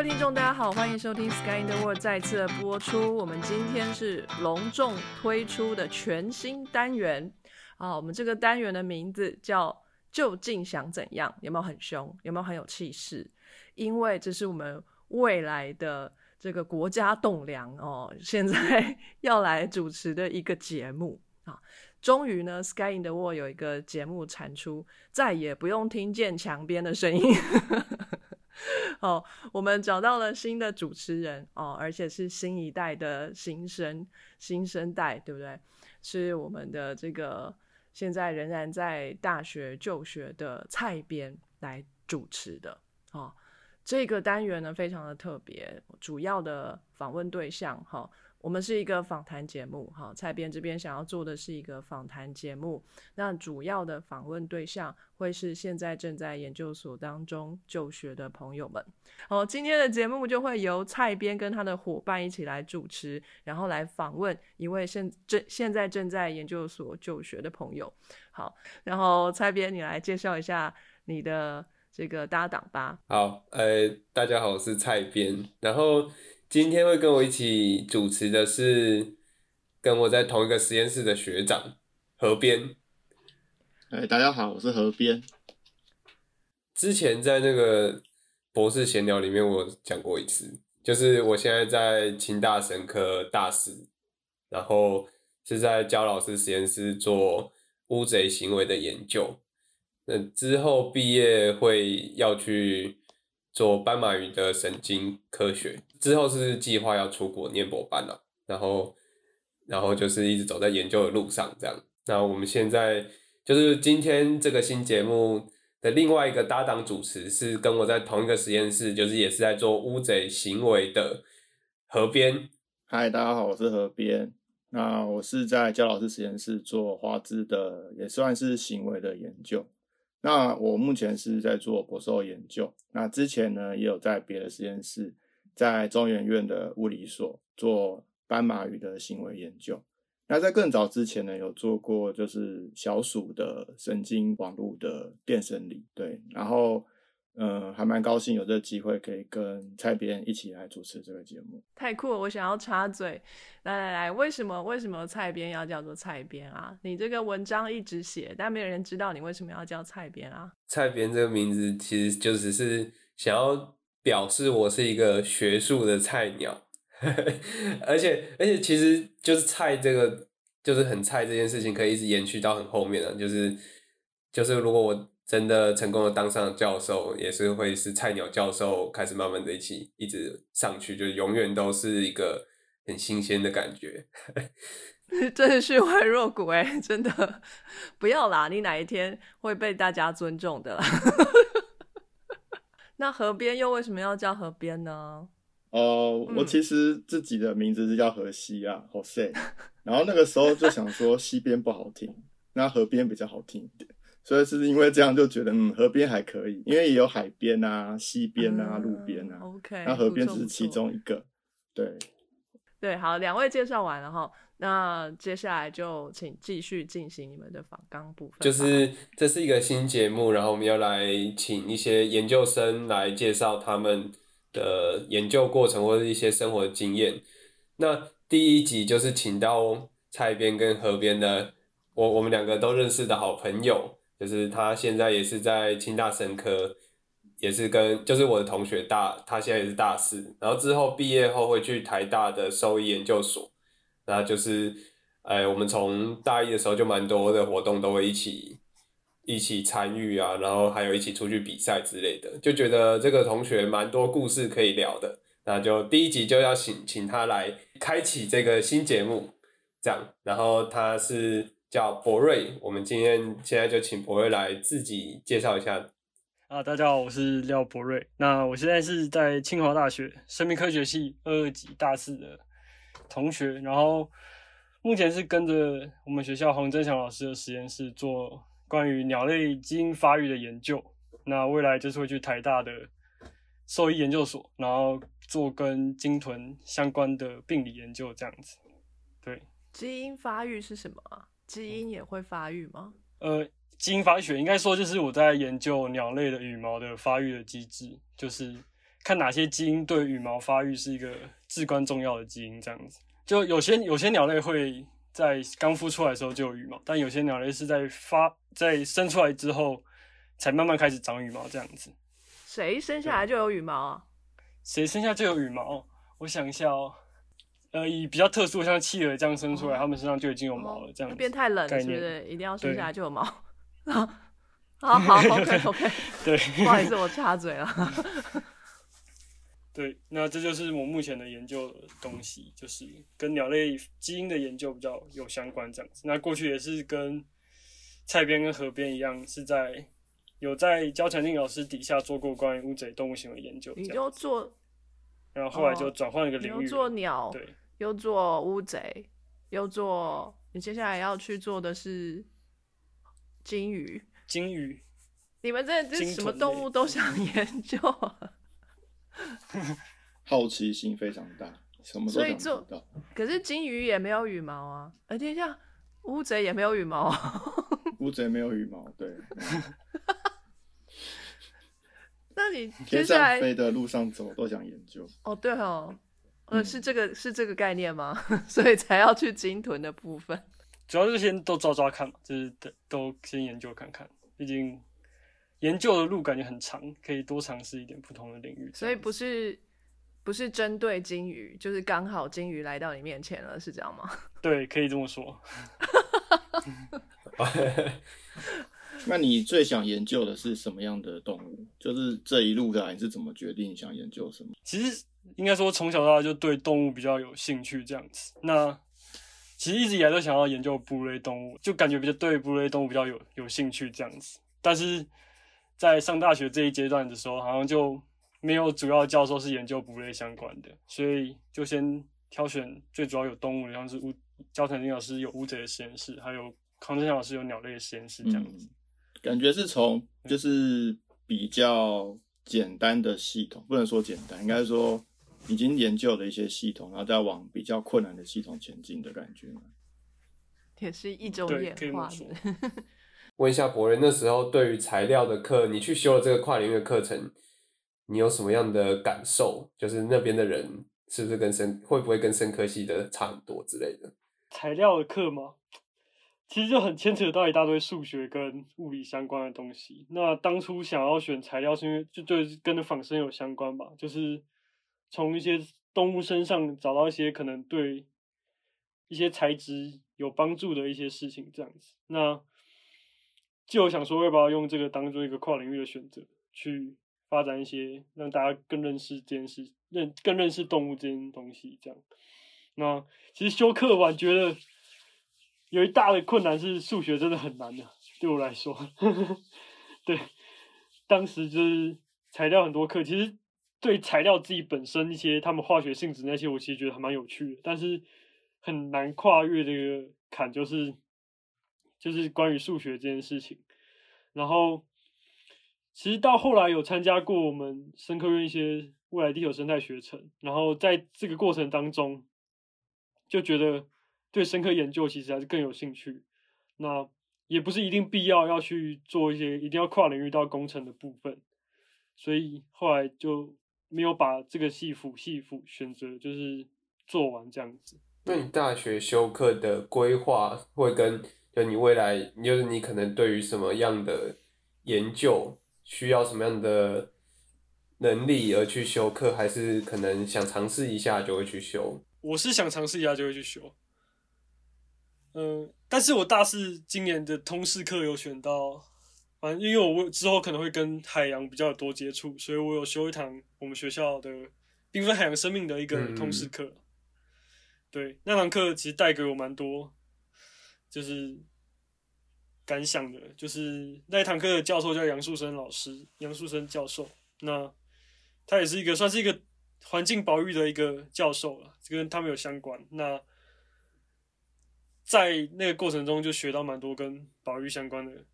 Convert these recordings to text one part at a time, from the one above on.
位听众，大家好，欢迎收听《Sky in the World》再次播出。我们今天是隆重推出的全新单元啊！我们这个单元的名字叫“究竟想怎样”，有没有很凶？有没有很有气势？因为这是我们未来的这个国家栋梁哦，现在要来主持的一个节目 啊！终于呢，《Sky in the World》有一个节目产出，再也不用听见墙边的声音。好，我们找到了新的主持人哦，而且是新一代的新生新生代，对不对？是我们的这个现在仍然在大学就学的蔡编来主持的哦。这个单元呢，非常的特别，主要的访问对象哈。我们是一个访谈节目，哈，蔡编这边想要做的是一个访谈节目，那主要的访问对象会是现在正在研究所当中就学的朋友们。好，今天的节目就会由蔡编跟他的伙伴一起来主持，然后来访问一位现正现在正在研究所就学的朋友。好，然后蔡编，你来介绍一下你的这个搭档吧。好，呃，大家好，我是蔡编，然后。今天会跟我一起主持的是跟我在同一个实验室的学长河边。哎，大家好，我是河边。之前在那个博士闲聊里面，我讲过一次，就是我现在在清大神科大四，然后是在焦老师实验室做乌贼行为的研究。那之后毕业会要去。做斑马鱼的神经科学之后是计划要出国念博班了，然后，然后就是一直走在研究的路上这样。那我们现在就是今天这个新节目的另外一个搭档主持是跟我在同一个实验室，就是也是在做乌贼行为的河边。嗨，大家好，我是河边。那我是在焦老师实验室做花枝的，也算是行为的研究。那我目前是在做博士后研究，那之前呢也有在别的实验室，在中研院的物理所做斑马鱼的行为研究。那在更早之前呢，有做过就是小鼠的神经网络的电生理，对，然后。嗯，还蛮高兴有这个机会可以跟蔡编一起来主持这个节目，太酷了！我想要插嘴，来来来，为什么为什么蔡编要叫做蔡编啊？你这个文章一直写，但没有人知道你为什么要叫蔡编啊？蔡编这个名字其实就只是想要表示我是一个学术的菜鸟，而且而且其实就是菜这个就是很菜这件事情可以一直延续到很后面了，就是就是如果我。真的成功的当上教授，也是会是菜鸟教授开始慢慢的一起一直上去，就永远都是一个很新鲜的感觉。真是虚怀若谷哎，真的 不要啦，你哪一天会被大家尊重的啦。那河边又为什么要叫河边呢？哦，我其实自己的名字是叫河西啊，Jose。然后那个时候就想说西边不好听，那河边比较好听一点。所以是因为这样就觉得，嗯，河边还可以，因为也有海边啊、西边啊、路边啊。OK，那河边只是其中一个。对，对，好，两位介绍完了哈，那接下来就请继续进行你们的访纲部分。就是这是一个新节目，然后我们要来请一些研究生来介绍他们的研究过程或者一些生活经验。那第一集就是请到蔡边跟河边的，我我们两个都认识的好朋友。就是他现在也是在清大生科，也是跟就是我的同学大，他现在也是大四，然后之后毕业后会去台大的兽医研究所，那就是，哎，我们从大一的时候就蛮多的活动都会一起一起参与啊，然后还有一起出去比赛之类的，就觉得这个同学蛮多故事可以聊的，那就第一集就要请请他来开启这个新节目，这样，然后他是。叫博瑞，我们今天现在就请博瑞来自己介绍一下。啊，大家好，我是廖博瑞。那我现在是在清华大学生命科学系二二级大四的同学，然后目前是跟着我们学校洪振祥老师的实验室做关于鸟类基因发育的研究。那未来就是会去台大的兽医研究所，然后做跟鲸豚相关的病理研究这样子。对，基因发育是什么啊？基因也会发育吗？呃，基因发育学应该说就是我在研究鸟类的羽毛的发育的机制，就是看哪些基因对羽毛发育是一个至关重要的基因，这样子。就有些有些鸟类会在刚孵出来的时候就有羽毛，但有些鸟类是在发在生出来之后才慢慢开始长羽毛，这样子。谁生下来就有羽毛啊？谁生下就有羽毛？我想一下哦，呃，以比较特殊，像企鹅这样生出来，它们身上就已经有毛了，这样子。变太冷，概是不是？一定要生下来就有毛。好好，OK OK，对不好意思，我插嘴了。对，那这就是我目前的研究的东西，就是跟鸟类基因的研究比较有相关这样子。那过去也是跟蔡边跟河边一样，是在有在焦传进老师底下做过关于乌贼动物行为研究你就做，然后后来就哦转换了一个领域了，做鸟，对，又做乌贼，又做，你接下来要去做的是金鱼。金鱼你们这这鲸什么动物都想研究啊？好奇心非常大，什么都想做道。可是金鱼也没有羽毛啊，呃，等一下，乌贼也没有羽毛啊。乌贼没有羽毛，对，那你接下来飞的路上走都想研究。哦，对哦，呃，嗯是这个是这个概念吗？所以才要去鲸豚的部分。主要是先都抓抓看嘛，就是都都先研究看看，毕竟研究的路感觉很长，可以多尝试一点不同的领域。所以不是不是针对金鱼，就是刚好金鱼来到你面前了，是这样吗？对，可以这么说。那你最想研究的是什么样的动物？就是这一路来你是怎么决定想研究什么？其实应该说从小到大就对动物比较有兴趣这样子。那其实一直以来都想要研究哺乳类动物，就感觉比较对哺乳类动物比较有有兴趣这样子。但是在上大学这一阶段的时候，好像就没有主要教授是研究哺乳类相关的，所以就先挑选最主要有动物的，像是乌焦藤林老师有乌贼的实验室，还有康正祥老师有鸟类实验室这样子。感觉是从就是比较简单的系统，不能说简单，应该说已经研究的一些系统，然后再往比较困难的系统前进的感觉吗。也是一种对演化。问一下博仁，那时候对于材料的课，你去修了这个跨领域的课程，你有什么样的感受？就是那边的人是不是跟生会不会跟生科系的差很多之类的？材料的课吗？其实就很牵扯到一大堆数学跟物理相关的东西。那当初想要选材料，是因为就对跟着仿生有相关吧，就是从一些动物身上找到一些可能对一些材质有帮助的一些事情，这样子。那就想说，要不要用这个当做一个跨领域的选择，去发展一些让大家更认识这件事，认更认识动物这件东西，这样。那其实修课完觉得有一大的困难是数学真的很难的，对我来说，对，当时就是材料很多课，其实对材料自己本身一些他们化学性质那些，我其实觉得还蛮有趣的，但是很难跨越这个坎，就是就是关于数学这件事情。然后其实到后来有参加过我们生科院一些未来地球生态学程，然后在这个过程当中，就觉得对深科研究其实还是更有兴趣。那也不是一定必要要去做一些一定要跨领域到工程的部分，所以后来就没有把这个系辅系辅选择就是做完这样子。那你大学修课的规划会跟就你未来，就是你可能对于什么样的研究需要什么样的能力而去修课，还是可能想尝试一下就会去修？我是想尝试一下就会去修，嗯，但是我大四今年的通识课有选到，反正因为我之后可能会跟海洋比较多接触，所以我有修一堂我们学校的缤纷海洋生命的一个嗯通识课。对，那堂课其实带给我蛮多，就是感想的，就是那一堂课的教授叫杨树生老师，杨树生教授，那他也是一个算是一个环境保育的一个教授了，这跟他们有相关。那在那个过程中就学到蛮多跟保育相关的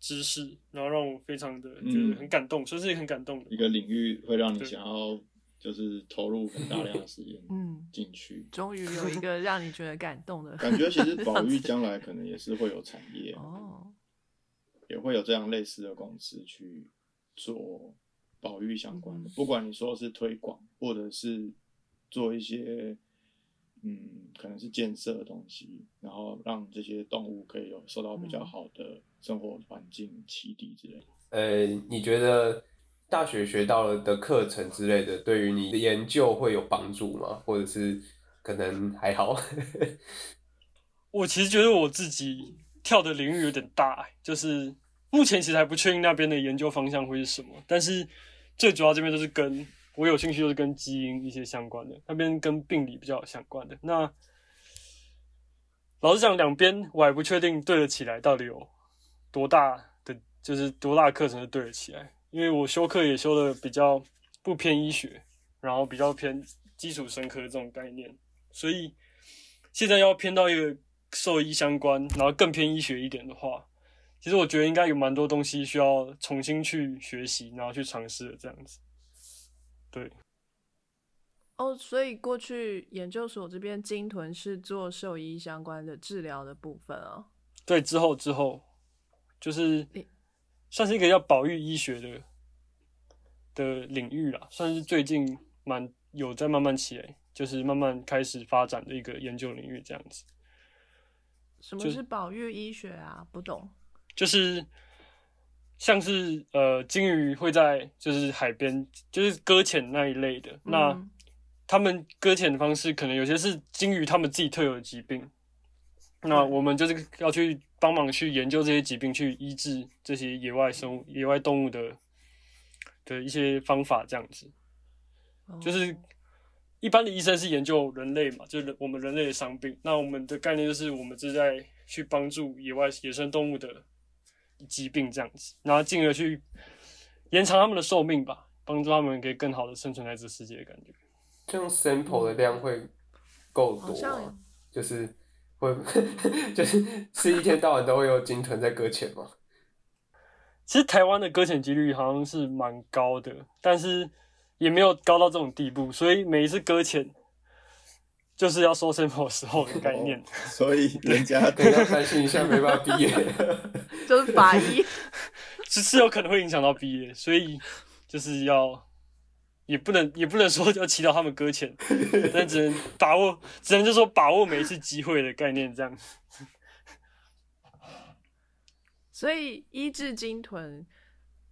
知识，然后让我非常的觉得很感动，算是一个很感动的一。个领域会让你想要就是投入很大量的时间嗯，进去，终于有一个让你觉得感动的 感觉其实保育将来可能也是会有产业，哦，也会有这样类似的公司去做保育相关的，不管你说是推广，或者是做一些，嗯，可能是建设的东西，然后让这些动物可以有受到比较好的生活环境、启迪之类的。呃，你觉得大学学到了的课程之类的，对于你的研究会有帮助吗？或者是可能还好？我其实觉得我自己跳的领域有点大，就是目前其实还不确定那边的研究方向会是什么，但是最主要这边都是跟我有兴趣，就是跟基因一些相关的，那边跟病理比较相关的。那老实讲，两边我还不确定对得起来到底有多大的，就是多大课程是对得起来，因为我修课也修的比较不偏医学，然后比较偏基础生科这种概念，所以现在要偏到一个。兽医相关，然后更偏医学一点的话，其实我觉得应该有蛮多东西需要重新去学习，然后去尝试的这样子。对。哦，所以过去研究所这边金屯是做兽医相关的治疗的部分啊。对，之后之后就是算是一个叫保育医学的的领域啦，算是最近蛮有在慢慢起来，就是慢慢开始发展的一个研究领域这样子。什么是保育医学啊？不懂。就是像是呃，鲸鱼会在就是海边就是搁浅那一类的。那他们搁浅的方式可能有些是鲸鱼他们自己特有的疾病。那我们就是要去帮忙去研究这些疾病，去医治这些野外生物、野外动物的的一些方法，这样子。就是。一般的医生是研究人类嘛，就是我们人类的伤病。那我们的概念就是，我们是在去帮助野外野生动物的疾病这样子，然后进而去延长他们的寿命吧，帮助他们可以更好的生存在这世界的感觉。这样 sample 的量会够多吗？就是会就是是一天到晚都会有鲸豚在搁浅吗？其实台湾的搁浅几率好像是蛮高的，但是。也没有高到这种地步，所以每一次搁浅就是要收 sample 时候的概念。所以人家 等下担心一下没办法毕业，就是法医 是是有可能会影响到毕业，所以就是要也不能 也不能说要祈祷他们搁浅，但只能把握，只能就说把握每一次机会的概念这样。所以医治鲸豚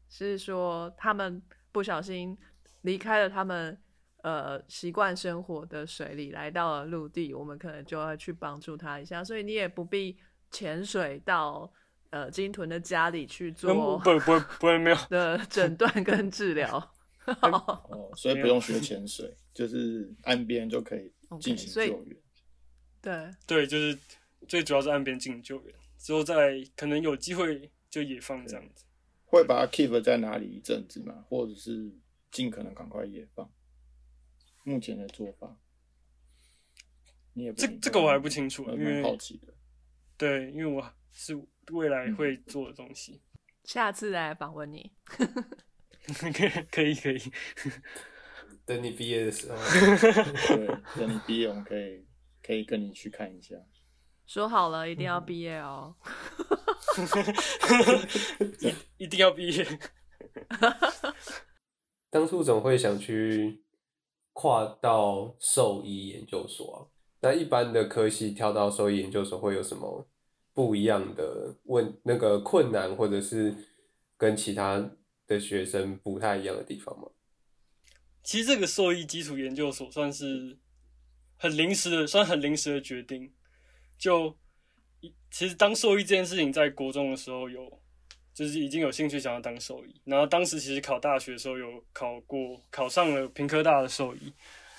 是说他们不小心。离开了他们呃习惯生活的水里，来到了陆地，我们可能就要去帮助他一下。所以你也不必潜水到呃鲸豚的家里去做，不不不会没有的诊断跟治疗。哦，所以不用学潜水，就是岸边就可以进行救援。对对，就是最主要是岸边进行救援，之后再可能有机会就野放这样子。会把它 keep 在哪里一阵子吗？或者是？尽可能赶快野放。目前的做法，你也这这个我还不清楚，因为好奇的。对，因为我是未来会做的东西。下次来访问你。可以可以。等你毕业的时候。对，等你毕业，我们可以可以跟你去看一下。说好了，一定要毕业哦。一 一定要毕业。当初怎么会想去跨到兽医研究所啊？那一般的科系跳到兽医研究所会有什么不一样的问那个困难，或者是跟其他的学生不太一样的地方吗？其实这个兽医基础研究所算是很临时的，算很临时的决定。就其实当兽医这件事情，在国中的时候有。就是已经有兴趣想要当兽医，然后当时其实考大学的时候有考过，考上了平科大的兽医。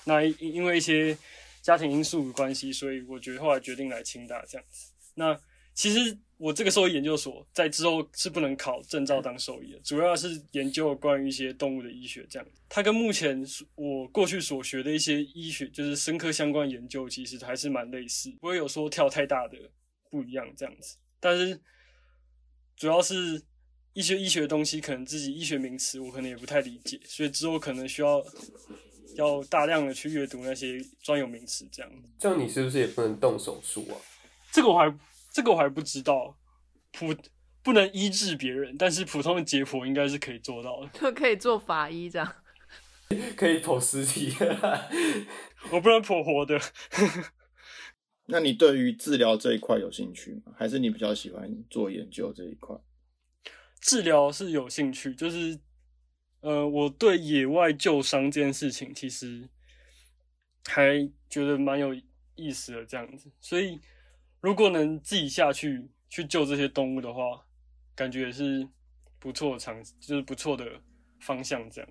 那因因为一些家庭因素的关系，所以我觉得后来决定来清大这样子。那其实我这个兽医研究所在之后是不能考证照当兽医的，主要是研究关于一些动物的医学这样。它跟目前我过去所学的一些医学，就是生科相关研究，其实还是蛮类似，不会有说跳太大的不一样这样子。但是主要是。一些医学的东西，可能自己医学名词我可能也不太理解，所以之后可能需要要大量的去阅读那些专有名词，这样。这样你是不是也不能动手术啊？这个我还这个我还不知道，普不能医治别人，但是普通的解剖应该是可以做到的。就 可以做法医这样。可以剖尸体。我不能剖活的。那你对于治疗这一块有兴趣吗？还是你比较喜欢做研究这一块？治疗是有兴趣，就是呃，我对野外救伤这件事情其实还觉得蛮有意思的这样子。所以如果能自己下去去救这些动物的话，感觉也是不错的尝，就是不错的方向这样。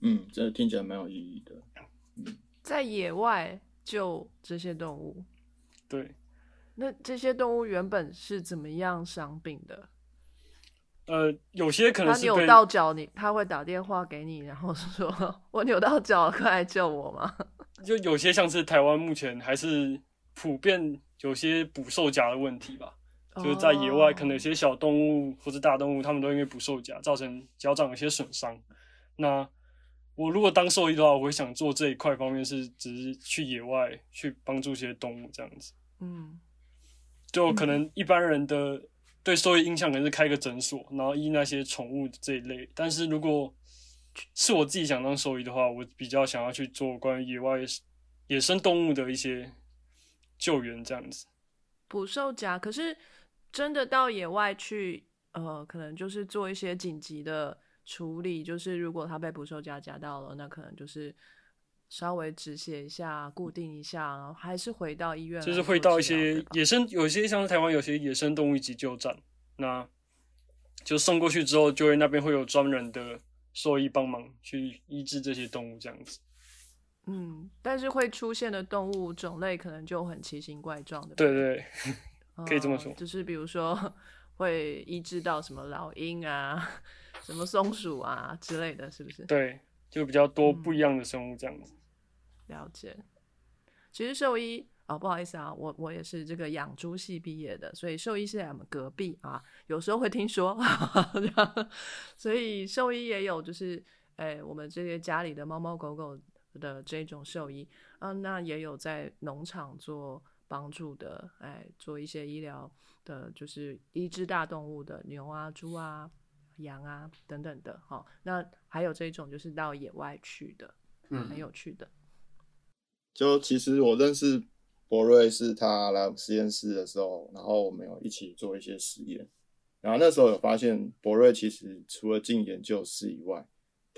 嗯，这听起来蛮有意义的。在野外救这些动物，对，那这些动物原本是怎么样伤病的？呃，有些可能他扭是被到脚，你他会打电话给你，然后说 我扭到脚了，快来救我吗？就有些像是台湾目前还是普遍有些捕兽夹的问题吧，就是在野外可能有些小动物或者大动物，它们都因为捕兽夹造成脚掌有些损伤。那我如果当兽医的话，我会想做这一块方面是只是去野外去帮助一些动物这样子。嗯就可能一般人的对兽医印象可能是开个诊所，然后医那些宠物这一类。但是如果是我自己想当兽医的话，我比较想要去做关于野外野生动物的一些救援这样子。捕兽夹，可是真的到野外去，呃，可能就是做一些紧急的处理，就是如果他被捕兽夹夹到了，那可能就是稍微止血一下，固定一下，然后还是回到医院就是会到一些野生，有些像是台湾有些野生动物急救站，那就送过去之后，就会那边会有专人的兽医帮忙去医治这些动物这样子。嗯，但是会出现的动物种类可能就很奇形怪状的，对对，可以这么呃说就是比如说会医治到什么老鹰啊、什么松鼠啊之类的，是不是？对，就比较多嗯不一样的生物这样子。了解。其实兽医哦，不好意思啊，我我也是这个养猪系毕业的，所以兽医是在我们隔壁啊，有时候会听说，所以兽医也有就是，哎，我们这些家里的猫猫狗狗的这种兽医，嗯、那也有在农场做帮助的，哎，做一些医疗的，就是医治大动物的牛啊、猪啊、羊啊等等的，好、那还有这种就是到野外去的，嗯。很嗯，有趣的。就其实我认识博瑞是他来实验室的时候，然后我们有一起做一些实验，然后那时候有发现博瑞其实除了进研究室以外，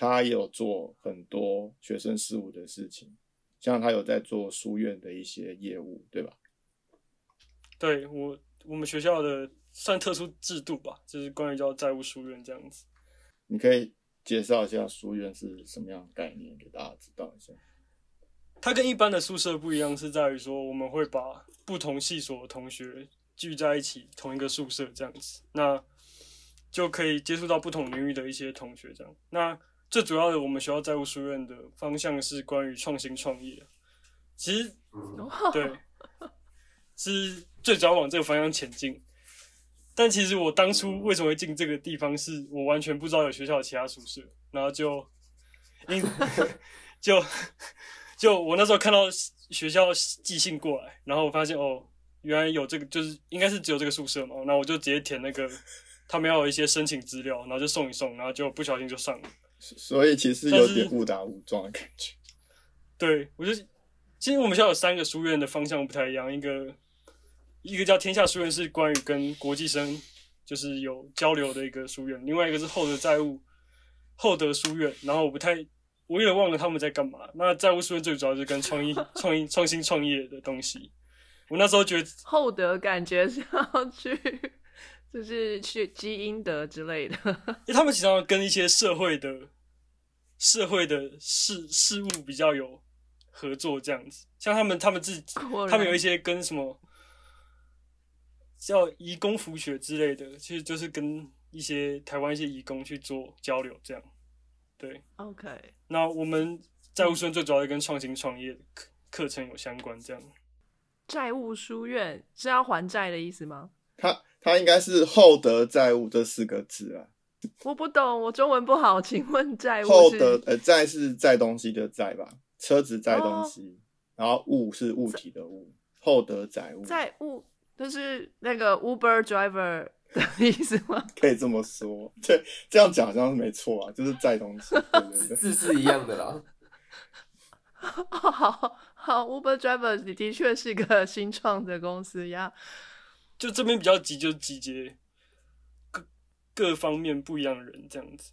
他也有做很多学生事务的事情，像他有在做书院的一些业务，对吧？对我我们学校的算特殊制度吧，就是关于叫债务书院这样子。你可以介绍一下书院是什么样的概念，给大家知道一下。它跟一般的宿舍不一样，是在于说我们会把不同系所的同学聚在一起，同一个宿舍这样子，那就可以接触到不同领域的一些同学这样。那最主要的，我们学校债务书院的方向是关于创新创业。其实对，是最主要往这个方向前进。但其实我当初为什么会进这个地方，是我完全不知道有学校有其他宿舍，然后就因 就就我那时候看到学校寄信过来，然后我发现哦，原来有这个，就是应该是只有这个宿舍嘛，然后我就直接填那个他们要有一些申请资料，然后就送一送，然后就不小心就上了。所以其实有点误打误撞的感觉。对，我就其实我们学校有三个书院的方向不太一样，一个一个叫天下书院，是关于跟国际生就是有交流的一个书院；，另外一个是厚德载物厚德书院。然后我不太，我有点忘了他们在干嘛。那债务书院最主要是跟创意、创意、创新创业的东西。我那时候觉得，厚德感觉是要去，就是去积阴德之类的。因为他们经常跟一些社会的社会的事事物比较有合作，这样子。像他们，他们自己他们有一些跟什么叫移工辅学之类的，其实就是跟一些台湾一些移工去做交流，这样。对，OK，那我们债务生最主要是跟创新创业的课课程有相关，这样。债务书院是要还债的意思吗？他他应该是厚德载物这四个字啊，我不懂，我中文不好，请问债务是厚德呃载是载东西的载吧，车子载东西，然后物是物体的物，厚德载物。载物就是那个 Uber driver 的意思吗？可以这么说。对，这样讲好像是没错啊，就是载东西。字是一样的啦。好好，Uber Driver 你的确是一个新创的公司呀。就这边比较急，就集结各各方面不一样的人这样子。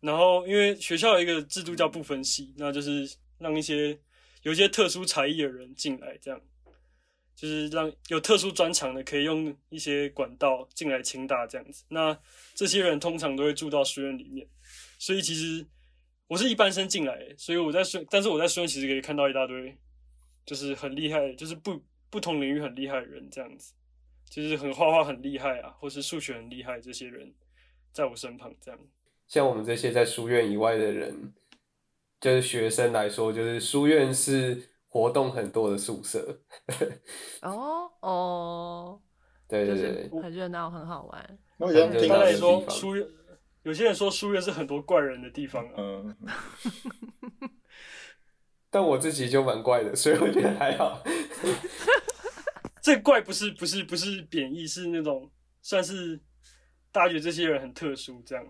然后因为学校有一个制度叫不分系，那就是让一些有一些特殊才艺的人进来，这样就是让有特殊专长的可以用一些管道进来清大这样子。那这些人通常都会住到书院里面，所以其实我是一般生进来，所以我在书，但是我在书院其实可以看到一大堆就是很厉害，就是不不同领域很厉害的人这样子。就是很画画很厉害啊，或是数学很厉害，这些人在我身旁这样。像我们这些在书院以外的人，就是学生来说，就是书院是活动很多的宿舍。哦哦，对对对，很热闹，很好玩。我好像听他来到说书院，有些人说书院是很多怪人的地方啊。嗯，但我自己就蛮怪的，所以我觉得还好。这怪不是不是不是贬义，是那种算是大家觉得这些人很特殊，这样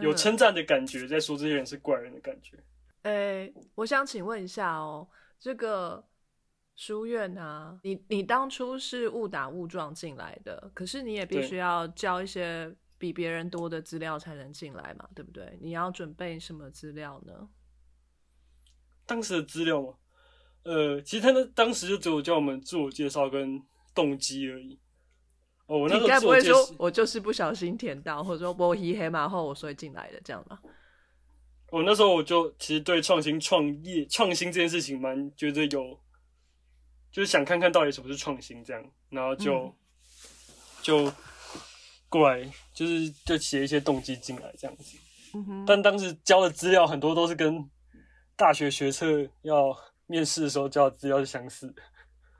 有称赞的感觉，在说这些人是怪人的感觉。诶、我想请问一下哦，这个书院啊，你你当初是误打误撞进来的，可是你也必须要交一些比别人多的资料才能进来嘛，对不对？你要准备什么资料呢？当时的资料嘛，呃，其实他那当时就只有叫我们自我介绍跟动机而已。哦，我那时候你该不会说我就是不小心填到，或者说我一黑马后我所以进来的这样吧？我那时候我就其实对创新创业创新这件事情蛮觉得有，就是想看看到底什么是创新这样，然后就、嗯就过来就是就写一些动机进来这样子。但当时交的资料很多都是跟大学学测要面试的时候交的资料是相似的。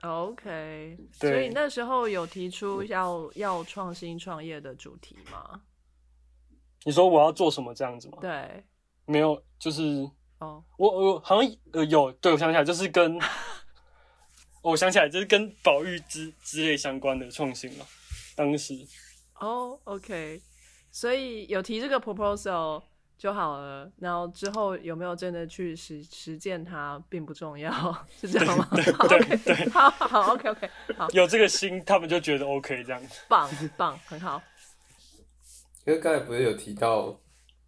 OK，所以那时候有提出要要创新创业的主题吗？你说我要做什么这样子吗？对，没有，就是哦，我我好像呃有，对我想起来就是跟，哦我想起来就是跟保育之之类相关的创新了。当时哦，OK，所以有提这个 proposal 就好了，然后之后有没有真的去实实践它并不重要，是这样吗？对，OK，对好好，OK OK，好，有这个心，他们就觉得 OK 这样子。棒棒，很好。因为刚才不是有提到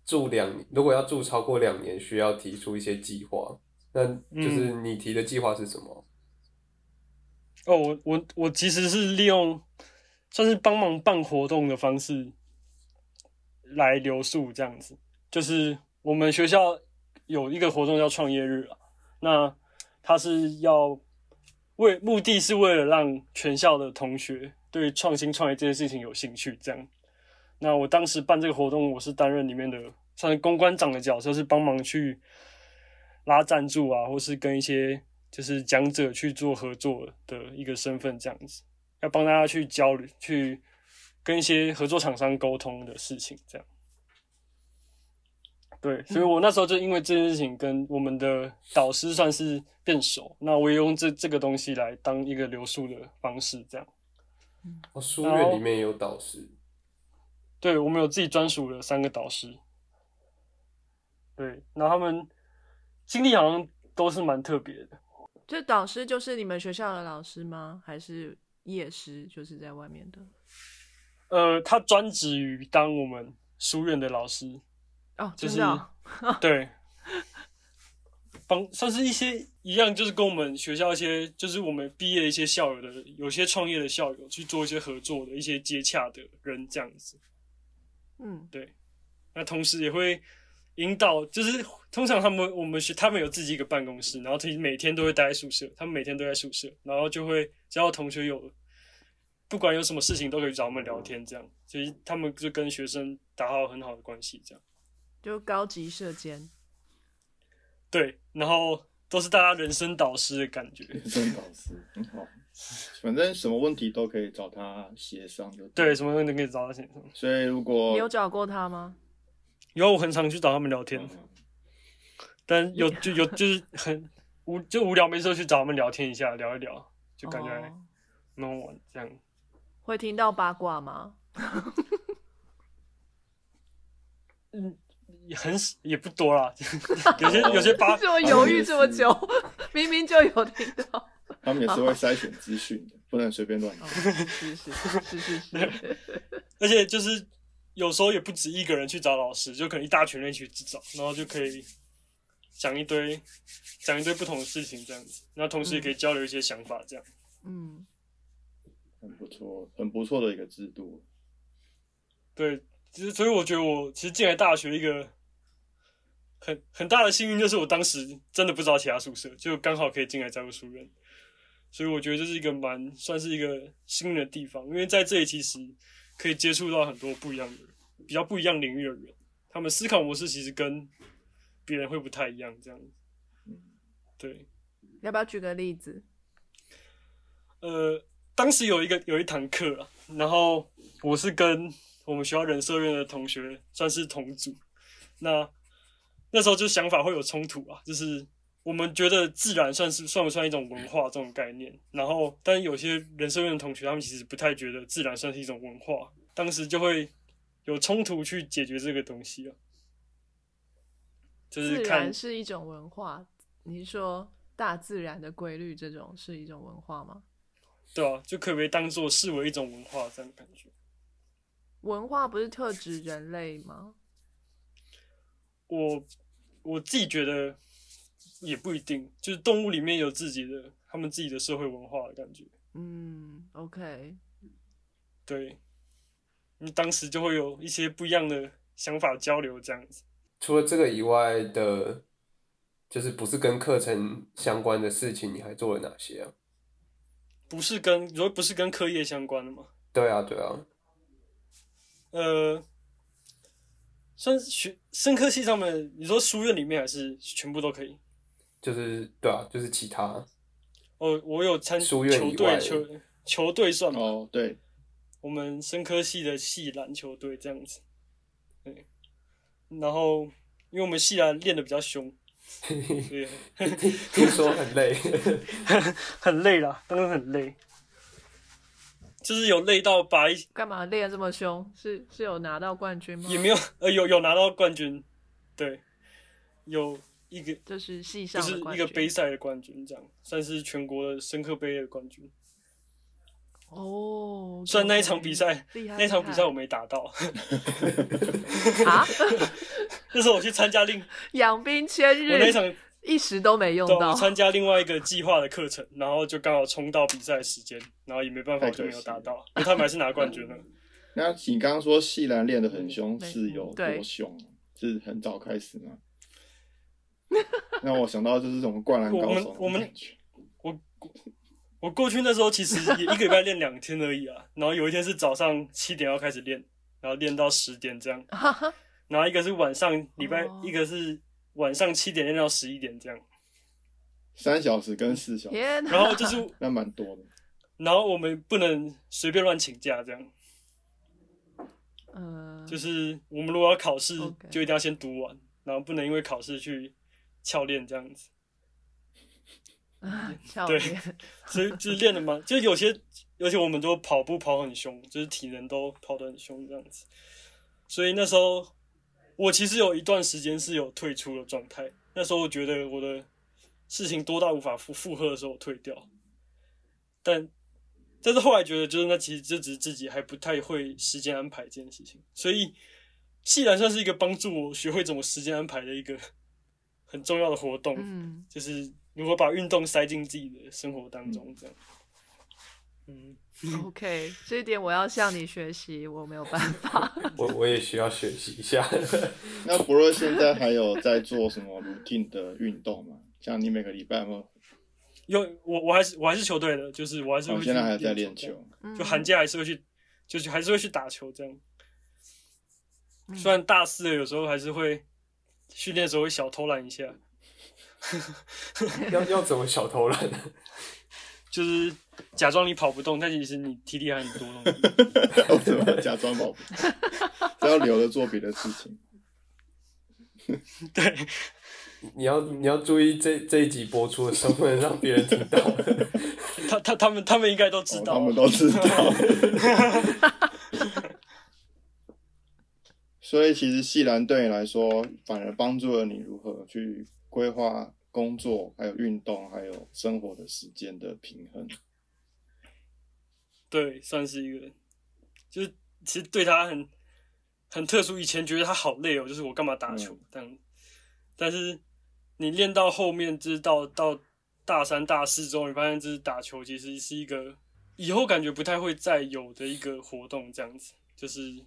住两，如果要住超过两年，需要提出一些计划。那就是你提的计划是什么？哦，我我我其实是利用算是帮忙办活动的方式来留宿这样子。就是我们学校有一个活动叫创业日啊，那它是要为目的是为了让全校的同学对创新创业这件事情有兴趣。这样，那我当时办这个活动，我是担任里面的算是公关长的角色，是帮忙去拉赞助啊，或是跟一些就是讲者去做合作的一个身份，这样子，要帮大家去交流，去跟一些合作厂商沟通的事情，这样。对，所以我那时候就因为这件事情跟我们的导师算是变熟，那我也用这这个东西来当一个留宿的方式，这样。哦，书院里面有导师。对，我们有自己专属的三个导师。对，那他们经历好像都是蛮特别的。这导师就是你们学校的老师吗？还是夜师，就是在外面的？呃，他专职于当我们书院的老师，哦，就是 对，帮算是一些一样，就是跟我们学校一些，就是我们毕业的一些校友的，有些创业的校友去做一些合作的一些接洽的人这样子。嗯对那同时也会引导，就是通常他们我们学他们有自己一个办公室，然后其实每天都会待在宿舍，他们每天都在宿舍，然后就会只要同学有不管有什么事情都可以找我们聊天，这样，所以他们就跟学生打好很好的关系，这样。就高级射箭。对，然后都是大家人生导师的感觉。人生导师很好，反正什么问题都可以找他协商就对，。什么问题都可以找他协商。所以如果你有找过他吗？有我很常去找他们聊天，嗯但有就有就是很无就无聊，没事去找他们聊天一下，聊一聊，就感觉还哦蛮好玩这样。会听到八卦吗？嗯，也很少也不多啦，有些有些八 这么犹豫这么久，明明就有听到。他们也是会筛选资讯的，不能随便乱。是是是是是，而且就是有时候也不止一个人去找老师，就可能一大群人一起去找，然后就可以讲一堆讲一堆不同的事情这样子，然后同时也可以交流一些想法这样。嗯，很不错，很不错的一个制度。对，其实所以我觉得我其实进来大学一个很很大的幸运，就是我当时真的不知道其他宿舍，就刚好可以进来加入书院，所以我觉得这是一个蛮算是一个幸运的地方，因为在这里其实可以接触到很多不一样的、比较不一样领域的人，他们思考模式其实跟别人会不太一样，这样子。对，要不要举个例子？呃，当时有一个有一堂课啊，然后我是跟我们学校人社院的同学算是同组，那那时候就想法会有冲突啊，就是我们觉得自然算是算不算一种文化这种概念，然后但有些人社院的同学他们其实不太觉得自然算是一种文化，当时就会有冲突去解决这个东西啊，就是自看然是一种文化，你是说大自然的规律这种是一种文化吗？对啊，就可以当做视为一种文化这样的感觉。文化不是特指人类吗？我我自己觉得也不一定，就是动物里面有自己的他们自己的社会文化的感觉。嗯，OK，对，你当时就会有一些不一样的想法交流，这样子。除了这个以外的，就是不是跟课程相关的事情，你还做了哪些啊？不是跟你说不是跟课业相关的吗？对啊，对啊，呃，算是学生科系上面，你说书院里面还是全部都可以？就是对啊，就是其他哦，我有参书球队，球球队算吗？哦，对，我们生科系的系篮球队这样子，对，然后因为我们系篮练的比较凶，所以听说很累。很累啦，当然很累，就是有累到把一干嘛练这么凶？是是有拿到冠军吗？也没有呃有有拿到冠军，对，有一个就是系就上就是一个杯赛的冠军，这样算是全国的深刻杯的冠军。哦。虽然那一场比赛，那一场比赛我没打到，啊，那时候我去参加另养兵千日，我那一场一时都没用对，到我。参加另外一个计划的课程，然后就刚好冲到比赛时间，然后也没办法，就没有达到，因为他们还是拿冠军了。那你刚刚说细兰练得很凶，嗯是有多凶？是很早开始吗？让我想到就是什么灌篮高手那种我们我我过去那时候其实也一个礼拜练两天而已啊，然后有一天是早上七点要开始练，然后练到十点这样，然后一个是晚上礼拜，哦一个是晚上七点练到十一点这样，三小时跟四小时，然后就是 那蛮多的。然后我们不能随便乱请假这样，呃，就是我们如果要考试就一定要先读完，然后不能因为考试去翘练这样子。对。教练，所以就是练的嘛，就有些，而且我们都跑步跑很凶，就是体能都跑得很凶这样子。所以那时候我其实有一段时间是有退出的状态。那时候我觉得我的事情多到无法负负荷的时候，我退掉。但但是后来觉得，就是那其实这只是自己还不太会时间安排这件事情，所以既然算是一个帮助我学会怎么时间安排的一个很重要的活动。嗯，就是如何把运动塞进自己的生活当中，这样。嗯，OK，这一点我要向你学习，我没有办法。我我也需要学习一下。那博若现在还有在做什么 routine 的运动吗？像你每个礼拜有没有？我我还是我还是球队的，就是我还是会我去现在还在练球就寒假还是会去，就是还是会去打球这样。嗯虽然大四了，有时候还是会训练的时候会小偷懒一下，要要怎么小偷懒呢？就是假装你跑不动，但其实你体力还很多。我怎么假装跑步？只要留着做别的事情。对，你要你要注意这这一集播出的时候，不能让别人听到。他他他们他们应该都知哦道，他们都知道。所以其实细兰对你来说，反而帮助了你如何去规划工作、还有运动、还有生活的时间的平衡。对，算是一个，就是其实对他很很特殊。以前觉得他好累哦，就是我干嘛打球这样，但是你练到后面，就是到到大三、大四之后，你发现就是打球其实是一个以后感觉不太会再有的一个活动，这样子就是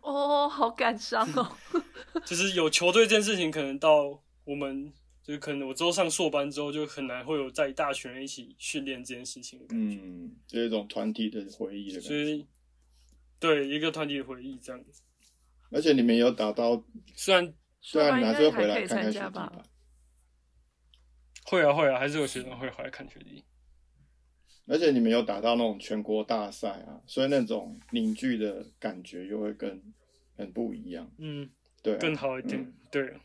哦，好感伤哦。就是有球队这件事情，可能到我们就是可能我之后上硕班之后，就很难会有在一大群人一起训练这件事情。嗯，就一种团体的回忆的感觉。所以，对一个团体的回忆这样子。而且你们有打到，虽然虽然你还是会回来看看参加吧学弟吧。会啊会啊，还是有学生会回来看学弟。而且你们有打到那种全国大赛啊，所以那种凝聚的感觉又会更很不一样。嗯，对啊、更好一点。嗯对啊，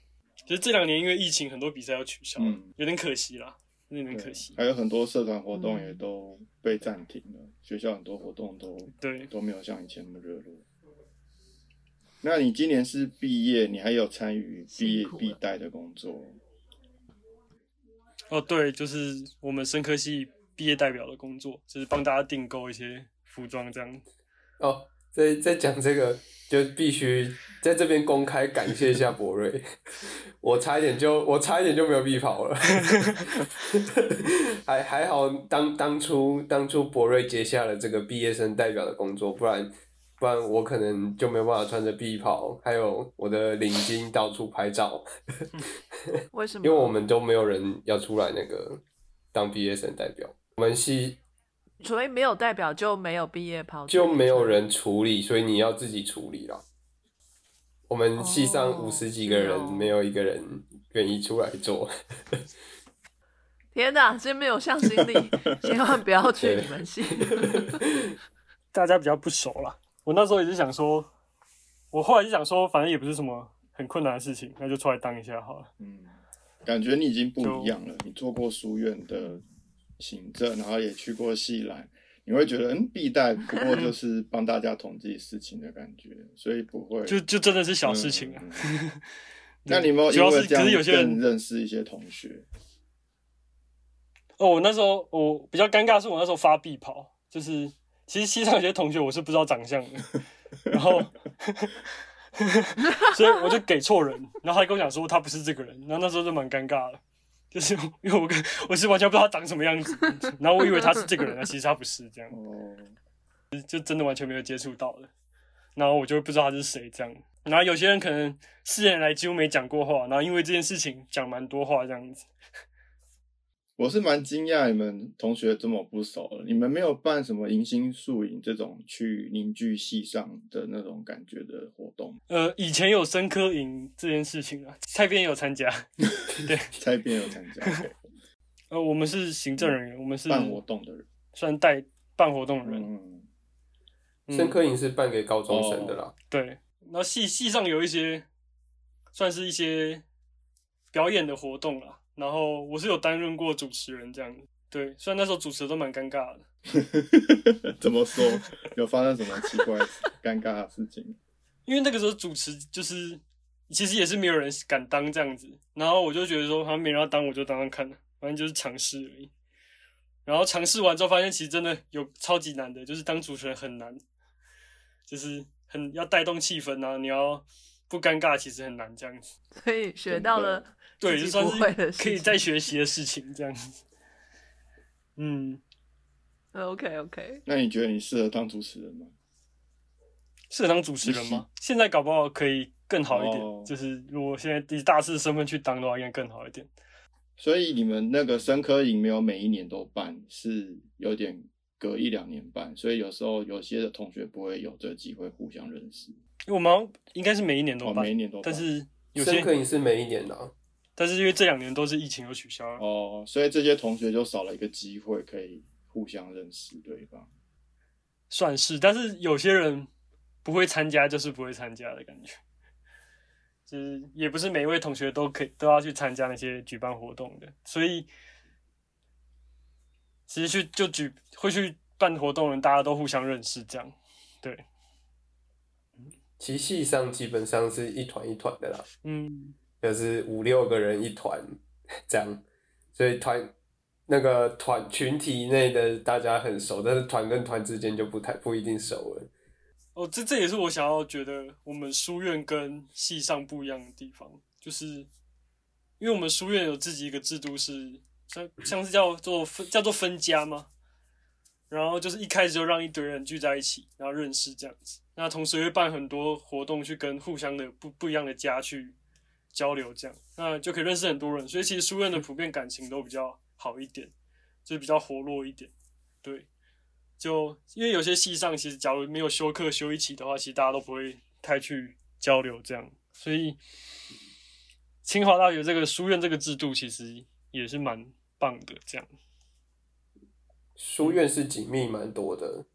其实这两年因为疫情，很多比赛要取消，嗯有点可惜啦，有点对可惜。还有很多社团活动嗯也都被暂停了，学校很多活动都对，都没有像以前那么热络。那你今年是毕业，你还有参与毕业辛苦了毕带的工作？哦对，就是我们生科系毕业代表的工作，就是帮大家订购一些服装这样。哦，在在讲这个，就必须在这边公开感谢一下博瑞，我差一点就我差一点就没有必跑了，还还好当当初当初博瑞接下了这个毕业生代表的工作，不然不然我可能就没有办法穿着必跑，还有我的领巾到处拍照，为什么？因为我们都没有人要出来那个当毕业生代表，我们系所以没有代表就没有毕业跑，就没有人处理，所以你要自己处理了。我们系上哦五十几个人，没有一个人愿意出来做。天哪，真没有向心力，千万不要去你们系。大家比较不熟啦。我那时候也是想说，我后来就想说，反正也不是什么很困难的事情，那就出来当一下好了。嗯，感觉你已经不一样了。你做过书院的行政，然后也去过系篮，你会觉得嗯，必带不过就 是帮大家统计事情的感觉，所以不会就就真的是小事情啊。那你有没有主要是，可是有些人认识一些同学？哦，我那时候我比较尴尬，是我那时候发必跑，就是其实西上有些同学我是不知道长相的，然后 所以我就给错人，然后他跟我讲说他不是这个人，然后那时候就蛮尴尬的，就是因为我跟我是完全不知道他长什么样子，然后我以为他是这个人啊，其实他不是这样，哦，就真的完全没有接触到的，然后我就不知道他是谁这样，然后有些人可能四年来几乎没讲过话，然后因为这件事情讲蛮多话这样子。我是蛮惊讶你们同学这么不熟了。你们没有办什么迎新宿营这种去凝聚系上的那种感觉的活动？呃，以前有生科营这件事情啊，蔡编有参加。对，蔡编有参加 呃，我们是行政人员，我们是办活动的人，算带办活动的人。嗯，嗯生科营是办给高中生的啦，对，然后系系上有一些算是一些表演的活动啦，然后我是有担任过主持人这样子。对，虽然那时候主持的都蛮尴尬的，怎么说？有发生什么奇怪、尴尬的事情？因为那个时候主持就是其实也是没有人敢当这样子，然后我就觉得说好像没人要当，我就当当看，反正就是尝试而已。然后尝试完之后，发现其实真的有超级难的，就是当主持人很难，就是很要带动气氛啊，你要不尴尬，其实很难这样子。所以学到了对，就算是可以情再学习的事情这样子。嗯，OK OK，那你觉得你适合当主持人吗？适合当主持人吗？现在搞不好可以更好一点，哦就是如果现在以大四身份去当的话，应该更好一点。所以你们那个生科营没有每一年都办，是有点隔一两年办，所以有时候有些的同学不会有这个机会互相认识。因为我们好像应该是每一年都哦，办，每一年都办但是有些，营是每一年的啊、但是因为这两年都是疫情有取消了，哦，所以这些同学就少了一个机会可以互相认识对方。算是，但是有些人不会参加，就是不会参加的感觉。就是也不是每一位同学都可以都要去参加那些举办活动的，所以其实去就举会去办活动的人，大家都互相认识，这样对。其系上基本上是一团一团的啦，嗯，就是五六个人一团这样，所以团那个团群体内的大家很熟，但是团跟团之间就不太不一定熟了。哦，这这也是我想要觉得我们书院跟系上不一样的地方，就是因为我们书院有自己一个制度是像像是叫做分叫做分家嘛，然后就是一开始就让一堆人聚在一起，然后认识这样子。那同时会办很多活动去跟互相的不不一样的家去交流，这样那就可以认识很多人。所以其实书院的普遍感情都比较好一点，就是比较活络一点，对。就因为有些系上其实假如没有修课修一起的话，其实大家都不会太去交流这样，所以清华大学这个书院这个制度其实也是蛮棒的。这样，书院是紧密蛮多的，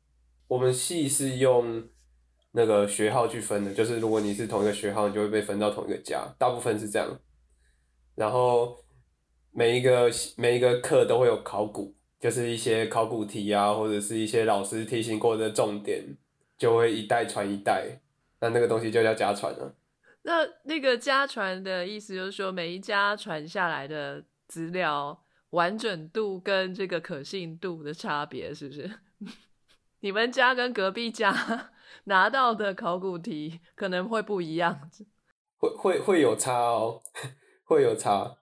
我们系是用那个学号去分的，就是如果你是同一个学号，你就会被分到同一个家，大部分是这样。然后每一个每一个课都会有考古。就是一些考古题啊，或者是一些老师提醒过的重点，就会一代传一代，那那个东西就叫家传了。那那个家传的意思就是说，每一家传下来的资料完整度跟这个可信度的差别，是不是？你们家跟隔壁家拿到的考古题可能会不一样，会会会有差哦，会有差。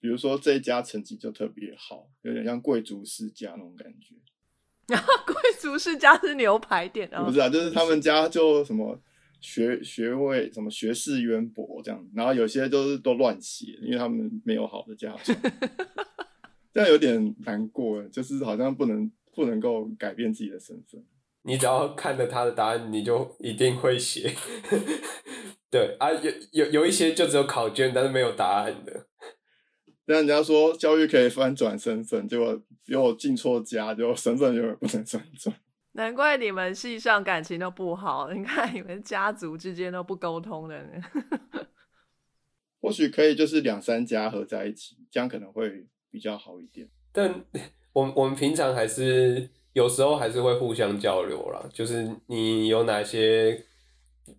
比如说这一家成绩就特别好，有点像贵族世家那种感觉。然后贵族世家是牛排店啊？不是啊，就是他们 家就什么学学位什么学识渊博这样，然后有些都是都乱写，因为他们没有好的家长，这样有点难过，就是好像不能不能够改变自己的身份。你只要看着他的答案，你就一定会写。对啊，有有有一些就只有考卷，但是没有答案的。让人家说教育可以翻转身份，结果又进错家，就身份又不能翻转。难怪你们系上感情都不好，你看你们家族之间都不沟通的呢。或许可以就是两三家合在一起，这样可能会比较好一点。但 我我们平常还是有时候还是会互相交流啦，就是你有哪些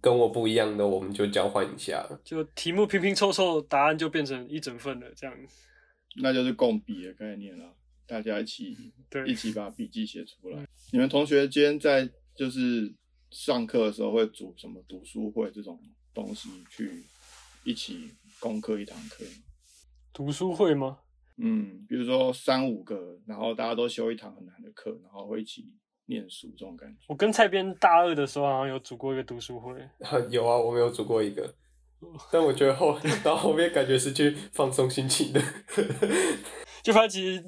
跟我不一样的，我们就交换一下。就题目拼拼凑凑，答案就变成一整份了，这样。那就是共笔的概念了，大家一起一起把笔记写出来。你们同学间在就是上课的时候会组什么读书会这种东西去一起攻克一堂课？读书会吗？嗯，比如说三五个，然后大家都修一堂很难的课，然后会一起念书这种感觉。我跟蔡编大二的时候好像有组过一个读书会。有啊，我们有组过一个。但我觉得后到后面感觉是去放松心情的，就发现其实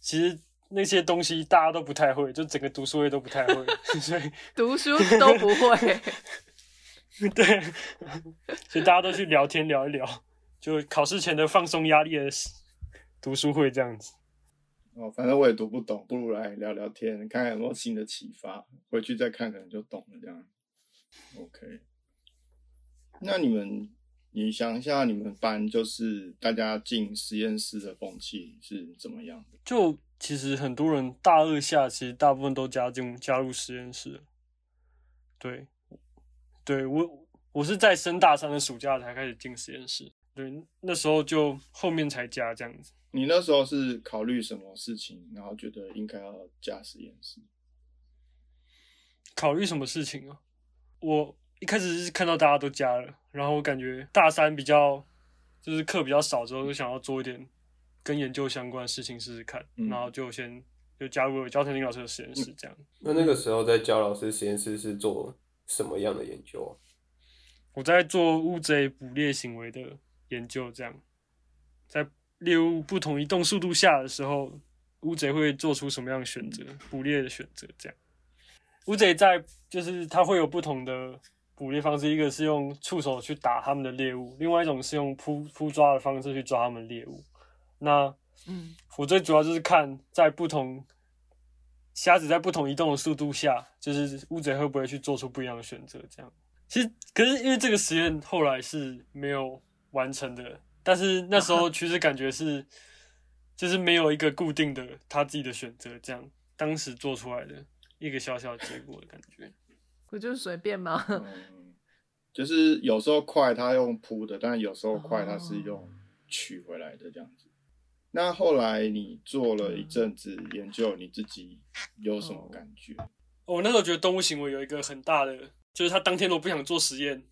其实那些东西大家都不太会，就整个读书会都不太会，所以读书都不会。对，所以大家都去聊天聊一聊，就考试前的放松压力的读书会这样子。哦，反正我也读不懂，不如来聊聊天，看看有没有新的启发，回去再看可能就懂了这样。OK。那你们，你想一下，你们班就是大家进实验室的风气是怎么样的？就其实很多人大二下，其实大部分都加进加入实验室。对，对我我是在升大三的暑假才开始进实验室。对，那时候就后面才加这样子。你那时候是考虑什么事情，然后觉得应该要加实验室？考虑什么事情啊？我。一开始是看到大家都加了，然后我感觉大三比较就是课比较少，之后就想要做一点跟研究相关的事情试试看，然后就先就加入了焦腾林老师的实验室这样。那那个时候在焦老师实验室是做什么样的研究啊？我在做乌贼捕猎行为的研究，这样在猎物不同移动速度下的时候，乌贼会做出什么样的选择？捕猎的选择这样。乌贼在就是它会有不同的。捕猎方式，一个是用触手去打他们的猎物，另外一种是用扑扑抓的方式去抓他们猎物。那，嗯，我最主要就是看在不同虾子在不同移动的速度下，就是乌贼会不会去做出不一样的选择。这样，其实可是因为这个实验后来是没有完成的，但是那时候其实感觉是，就是没有一个固定的他自己的选择，这样当时做出来的一个小小结果的感觉。不就是随便吗？就是有时候快他用铺的，但有时候快他是用哦取回来的这样子。那后来你做了一阵子研究，你自己有什么感觉？我那时候觉得动物行为有一个很大的，就是他当天如果不想做实验，你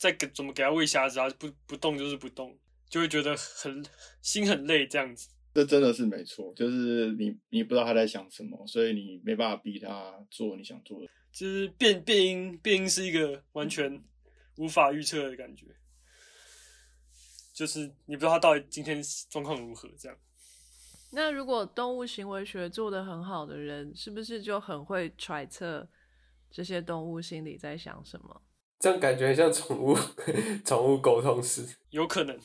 再给怎么给他喂虾子，啊不不动就是不动，就会觉得很心很累这样子。这真的是没错，就是你你不知道他在想什么，所以你没办法逼他做你想做的。就是变变音，变音是一个完全无法预测的感觉，就是你不知道他到底今天状况如何这样。那如果动物行为学做得很好的人，是不是就很会揣测这些动物心里在想什么？这样感觉很像宠物 宠物沟通师。有可能，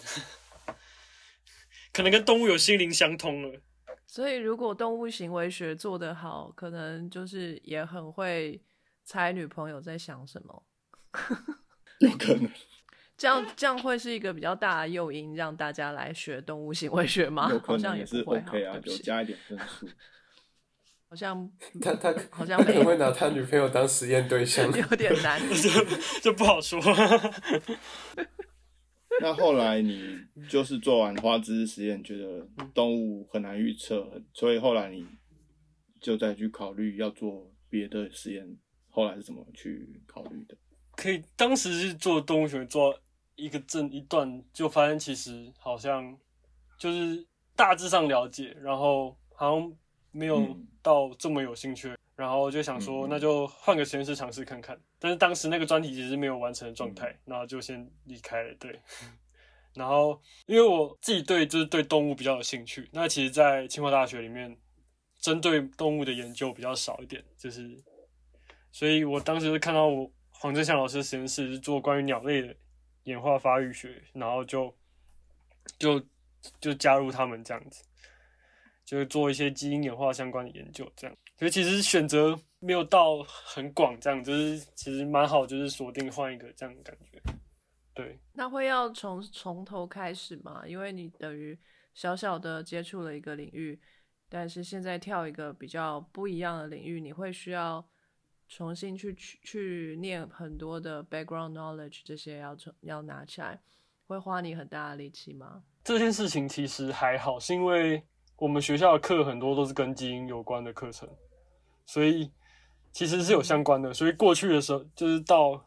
可能跟动物有心灵相通了。所以，如果动物行为学做得好，可能就是也很会猜女朋友在想什么。有可能，这样这样会是一个比较大的诱因，让大家来学动物行为学吗？有可好像能也是不会哈 OK 啊，有加一点分数。好像 他他好像他可能会拿他女朋友当实验对象。有点难。就就不好说。那后来你就是做完花枝实验，觉得动物很难预测，所以后来你就再去考虑要做别的实验。后来是怎么去考虑的？可以，当时是做动物学做一个阵一段，就发现其实好像就是大致上了解，然后好像没有嗯到这么有兴趣，然后就想说那就换个实验室尝试看看。但是当时那个专题其实没有完成的状态，然后就先离开了。对，然后因为我自己对就是对动物比较有兴趣，那其实，在清华大学里面，针对动物的研究比较少一点，就是，所以我当时就看到我黄正祥老师的实验室是做关于鸟类的演化发育学，然后就就就加入他们这样子，就是做一些基因演化相关的研究，这样。所以其实选择没有到很广，这样就是其实蛮好，就是锁定换一个这样的感觉。对，那会要从从头开始吗？因为你等于小小的接触了一个领域，但是现在跳一个比较不一样的领域，你会需要重新去去去念很多的 background knowledge，这些要从要拿起来，会花你很大的力气吗？这件事情其实还好，是因为我们学校的课很多都是跟基因有关的课程，所以其实是有相关的。所以过去的时候，就是到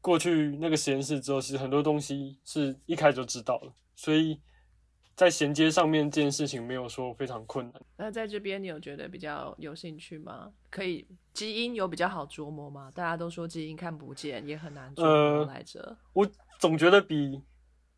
过去那个实验室之后，其实很多东西是一开始就知道了，所以在衔接上面这件事情没有说非常困难。那在这边你有觉得比较有兴趣吗？可以基因有比较好琢磨吗？大家都说基因看不见，也很难琢磨呃来着。我总觉得比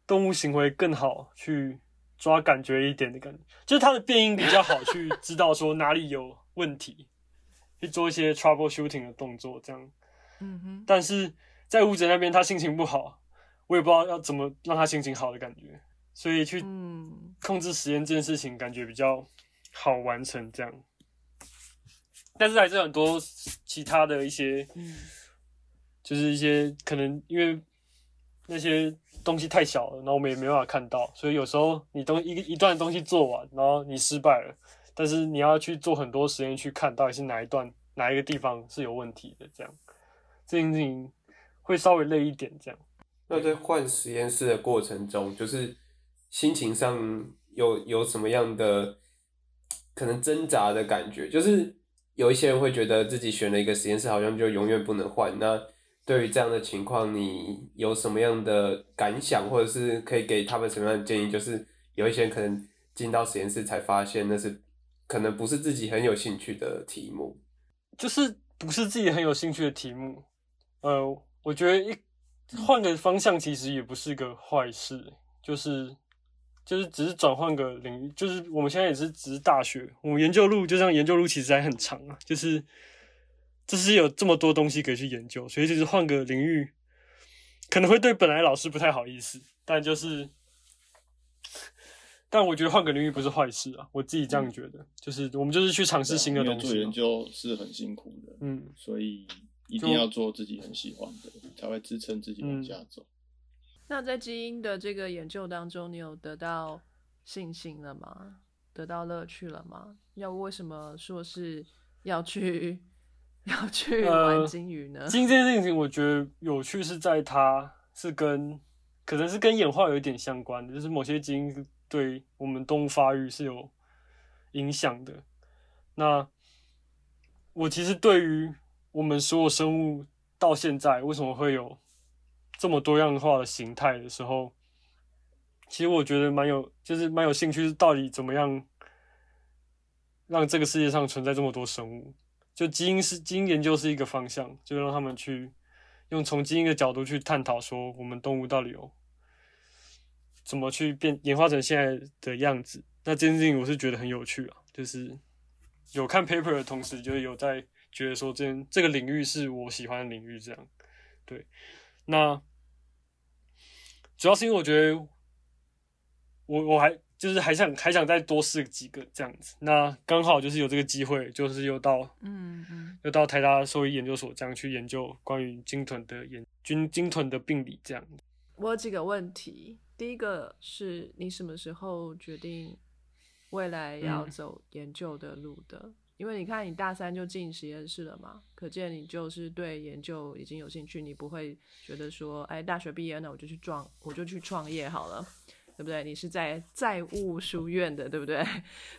动物行为更好去抓感觉一点的感觉，就是它的变音比较好去知道说哪里有问题，去做一些 troubleshooting 的动作，这样。嗯哼，但是在吴哲那边，他心情不好，我也不知道要怎么让他心情好的感觉，所以去嗯，控制实验这件事情，感觉比较好完成这样。但是还是很多其他的一些，嗯就是一些可能因为那些东西太小了，然后我们也没办法看到，所以有时候你东一个一段东西做完，然后你失败了，但是你要去做很多实验去看到底是哪一段哪一个地方是有问题的，这样这件事情会稍微累一点，这样。那在换实验室的过程中，就是心情上有有什么样的可能挣扎的感觉？就是有一些人会觉得自己选了一个实验室，好像就永远不能换。那对于这样的情况，你有什么样的感想，或者是可以给他们什么样的建议？就是有一些可能进到实验室才发现，那是可能不是自己很有兴趣的题目。就是不是自己很有兴趣的题目，呃，我觉得一换个方向其实也不是个坏事，就是就是只是转换个领域，就是我们现在也是只是大学，我们研究路就像研究路其实还很长啊，就是这是有这么多东西可以去研究，所以就是换个领域可能会对本来老师不太好意思，但就是。但我觉得换个领域不是坏事啊，我自己这样觉得，就是我们就是去尝试新的东西研究是很辛苦的，嗯，所以一定要做自己很喜欢的，才会支撑自己往下走。那在基因的这个研究当中，你有得到信心了吗？得到乐趣了吗？要为什么说是要去要去呃玩金鱼呢？基因这件事情，我觉得有趣是在它是跟可能是跟演化有一点相关的，就是某些基因对我们动物发育是有影响的。那我其实对于我们所有生物到现在为什么会有这么多样化的形态的时候，其实我觉得蛮有，就是蛮有兴趣，是到底怎么样让这个世界上存在这么多生物。就基因是基因研究是一个方向，就让他们去用从基因的角度去探讨，说我们动物到底有怎么去变演化成现在的样子。那这件事情我是觉得很有趣啊，就是有看 paper 的同时，就有在觉得说这件这个领域是我喜欢的领域，这样对。那主要是因为我觉得我我还就是还想还想再多试几个这样子，那刚好就是有这个机会，就是又到嗯嗯，又到台大兽医研究所这样去研究关于鲸豚的研菌鲸豚的病理这样。我有几个问题。第一个是你什么时候决定未来要嗯走研究的路的？因为你看你大三就进实验室了嘛，可见你就是对研究已经有兴趣，你不会觉得说，哎，大学毕业那我就去撞，我就去创业好了。对不对？你是在债务书院的，对不对？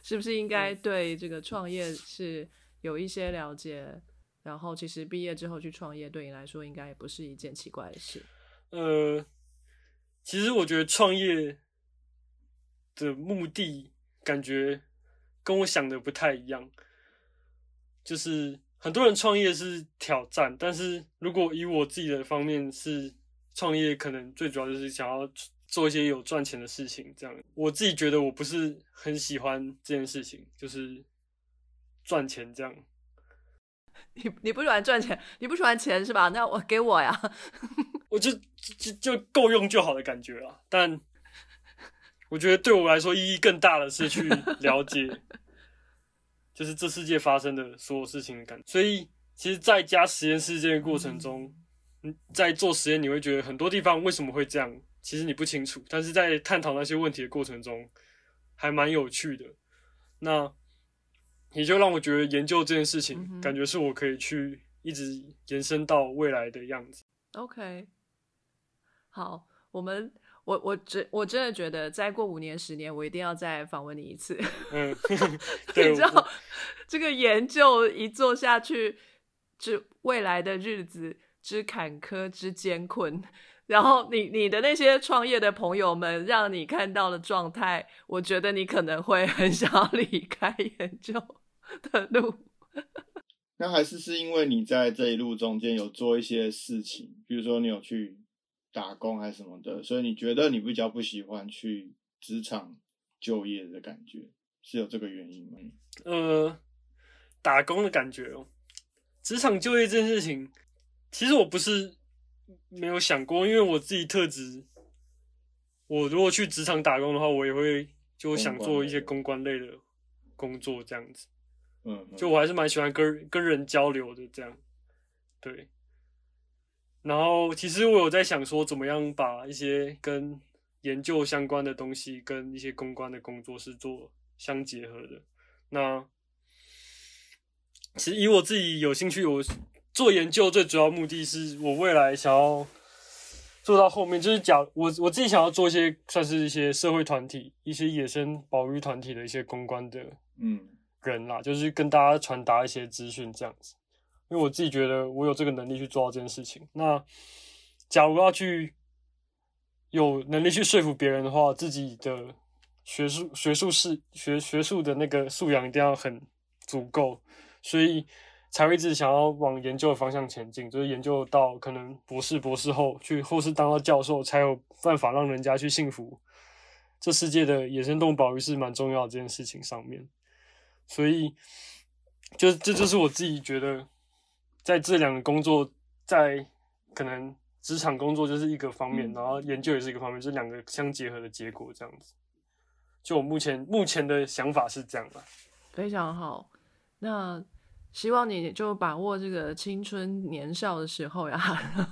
是不是应该对这个创业是有一些了解？然后其实毕业之后去创业，对你来说应该也不是一件奇怪的事。呃，其实我觉得创业的目的感觉跟我想的不太一样，就是很多人创业是挑战，但是如果以我自己的方面是创业，可能最主要就是想要做一些有赚钱的事情。这样，我自己觉得我不是很喜欢这件事情，就是赚钱这样。你你不喜欢赚钱，你不喜欢钱是吧？那我给我呀。我就就就够用就好的感觉啊。但我觉得对我来说意义更大的是去了解，就是这世界发生的所有事情的感觉。所以，其实，在家实验室这个过程中，嗯，在做实验，你会觉得很多地方为什么会这样，其实你不清楚。但是在探讨那些问题的过程中，还蛮有趣的。那也就让我觉得研究这件事情，嗯感觉是我可以去一直延伸到未来的样子。OK，好，我们我我真我真的觉得，再过五年十年，我一定要再访问你一次。嗯，对，你知道这个研究一做下去，之未来的日子之坎坷之艰困，然后你你的那些创业的朋友们让你看到的状态，我觉得你可能会很想要离开研究的路。那还是是因为你在这一路中间有做一些事情，比如说你有去打工还是什么的，所以你觉得你比较不喜欢去职场就业的感觉，是有这个原因吗？呃，打工的感觉哦。职场就业这件事情，其实我不是没有想过，因为我自己特质，我如果去职场打工的话，我也会就想做一些公关类的工作，这样子。嗯，嗯就我还是蛮喜欢跟跟人交流的，这样，对。然后其实我有在想说，怎么样把一些跟研究相关的东西跟一些公关的工作是做相结合的。那其实以我自己有兴趣，我做研究最主要目的是我未来想要做到后面，就是讲我我自己想要做一些算是一些社会团体、一些野生保育团体的一些公关的嗯人啦，就是跟大家传达一些资讯这样子。因为我自己觉得我有这个能力去做到这件事情。那假如要去有能力去说服别人的话，自己的学术学术是学学术的那个素养一定要很足够，所以才会一直想要往研究的方向前进，就是研究到可能博士、博士后去，或是当到教授，才有办法让人家去信服这世界的野生动物保育是蛮重要的这件事情上面。所以，就这就是我自己觉得，在这两个工作，在可能职场工作就是一个方面，嗯然后研究也是一个方面，这两个相结合的结果这样子。就我目前目前的想法是这样的。非常好，那希望你就把握这个青春年少的时候呀，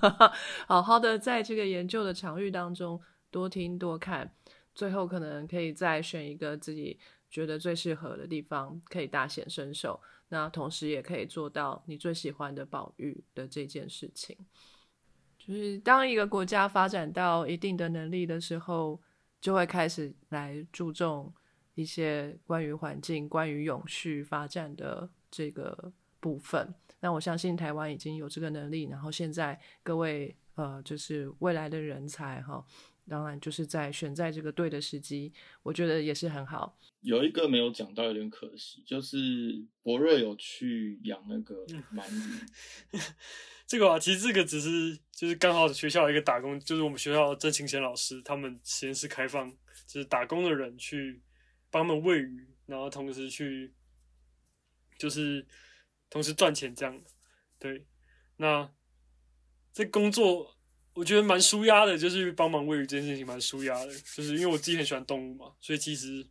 好好的在这个研究的场域当中多听多看，最后可能可以再选一个自己觉得最适合的地方，可以大显身手。那同时也可以做到你最喜欢的保育的这件事情。就是当一个国家发展到一定的能力的时候，就会开始来注重一些关于环境、关于永续发展的这个部分。那我相信台湾已经有这个能力，然后现在各位呃，就是未来的人才哈，当然就是在选在这个对的时机，我觉得也是很好。有一个没有讲到，有点可惜，就是博瑞有去养那个鳗鱼。这个啊，其实这个只是就是刚好学校一个打工，就是我们学校郑清贤老师他们实验室开放，就是打工的人去帮他们喂鱼，然后同时去就是同时赚钱这样。对，那这工作我觉得蛮舒压的，就是帮忙喂鱼这件事情蛮舒压的，就是因为我自己很喜欢动物嘛，所以其实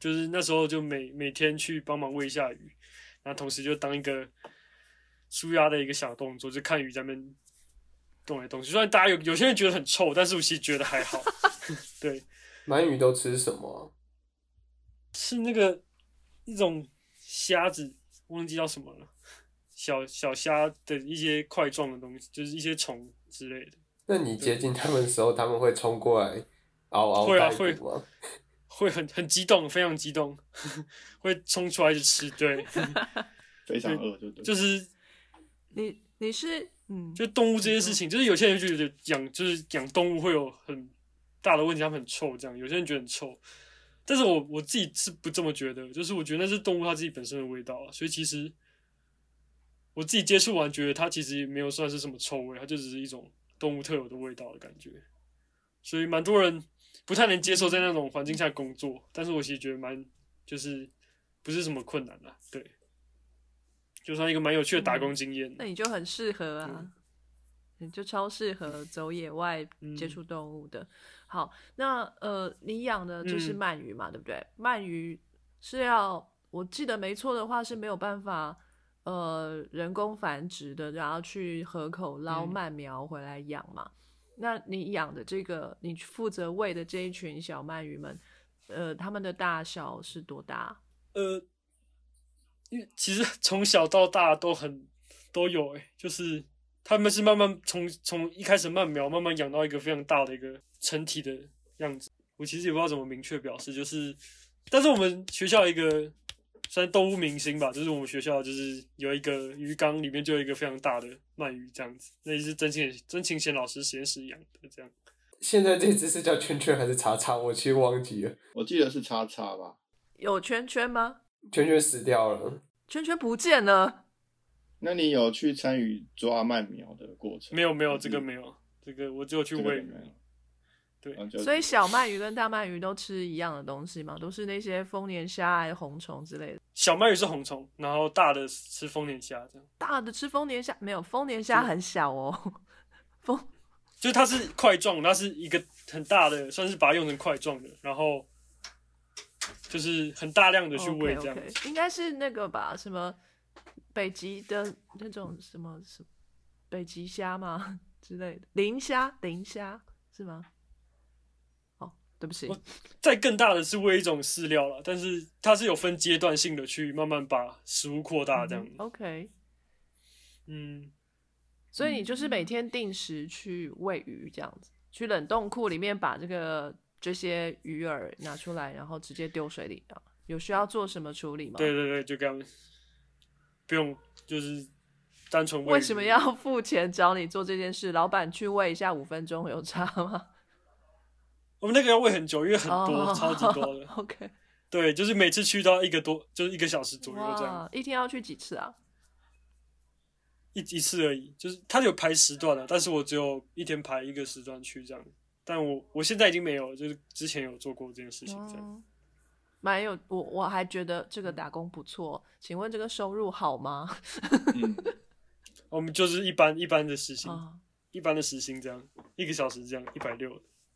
就是那时候就每每天去帮忙喂一下鱼，然后同时就当一个。舒压的一个小动作，就看鱼在那边动来动去。虽然大家有有些人觉得很臭，但是我其实觉得还好。对，鳗鱼都吃什么？是那个一种虾子，忘记叫什么了。小小虾的一些块状的东西，就是一些虫之类的。那你接近他们的时候，他们会冲过来嗷嗷 会啊，会会很很激动，非常激动，会冲出来就吃。对，非常饿，对对，就是。你你是嗯，就动物这件事情，就是有些人就觉得养就是养动物会有很大的问题，他们很臭这样。有些人觉得很臭，但是我我自己是不这么觉得，就是我觉得那是动物它自己本身的味道啊。所以其实我自己接触完，觉得它其实也没有算是什么臭味，它就只是一种动物特有的味道的感觉。所以蛮多人不太能接受在那种环境下工作，但是我其实觉得蛮就是不是什么困难的，对。就算一个蛮有趣的打工经验，那你就很适合啊，你就超适合走野外接触动物的。好，那呃，你养的就是鳗鱼嘛，对不对？鳗鱼是要，我记得没错的话是没有办法呃人工繁殖的，然后去河口捞鳗苗回来养嘛。那你养的这个，你负责喂的这一群小鳗鱼们，呃，它们的大小是多大？呃。因为其实从小到大都很都有诶，就是他们是慢慢从从一开始慢苗慢慢养到一个非常大的一个成体的样子。我其实也不知道怎么明确表示，就是，但是我们学校一个算动物明星吧，就是我们学校就是有一个鱼缸里面就有一个非常大的鳗鱼这样子，那也是曾庆曾庆贤老师实验室养的这样。现在这只是叫圈圈还是叉叉？我其实忘记了，我记得是叉叉吧？有圈圈吗？圈圈死掉了，圈圈不见了。那你有去参与抓麦苗的过程？没有，没有，这个没有，这个我只有去喂。对，所以小鳗鱼跟大鳗鱼都吃一样的东西吗？都是那些丰年虾还是红虫之类的？小鳗鱼是红虫，然后大的吃丰年虾这样。大的吃丰年虾没有，丰年虾很小哦。丰就是它是块状，它是一个很大的，算是把它用成块状的，然后。就是很大量的去喂这样，应该是那个吧？什么北极的那种什么什北极虾吗 之类的？磷虾，磷虾是吗？哦，对不起。再更大的是喂一种饲料了，但是它是有分阶段性的去慢慢把食物扩大这样子。OK，嗯，所以你就是每天定时去喂鱼这样子，去冷冻库里面把这个。这些鱼饵拿出来，然后直接丢水里啊？有需要做什么处理吗？对对对，就这样，不用，就是单纯喂。为什么要付钱找你做这件事？老板去喂一下五分钟有差吗？我们那个要喂很久，因为很多，超级多的。OK，对，就是每次去都要一个多，就是一个小时左右这样。一天要去几次啊？一一次而已，就是他有排时段的，但是我只有一天排一个时段去这样。但我我现在已经没有，就是之前有做过这件事情，这样蛮有我我还觉得这个打工不错。请问这个收入好吗？我们就是一般一般的时薪，一般的时薪这样，一个小时这样一百六。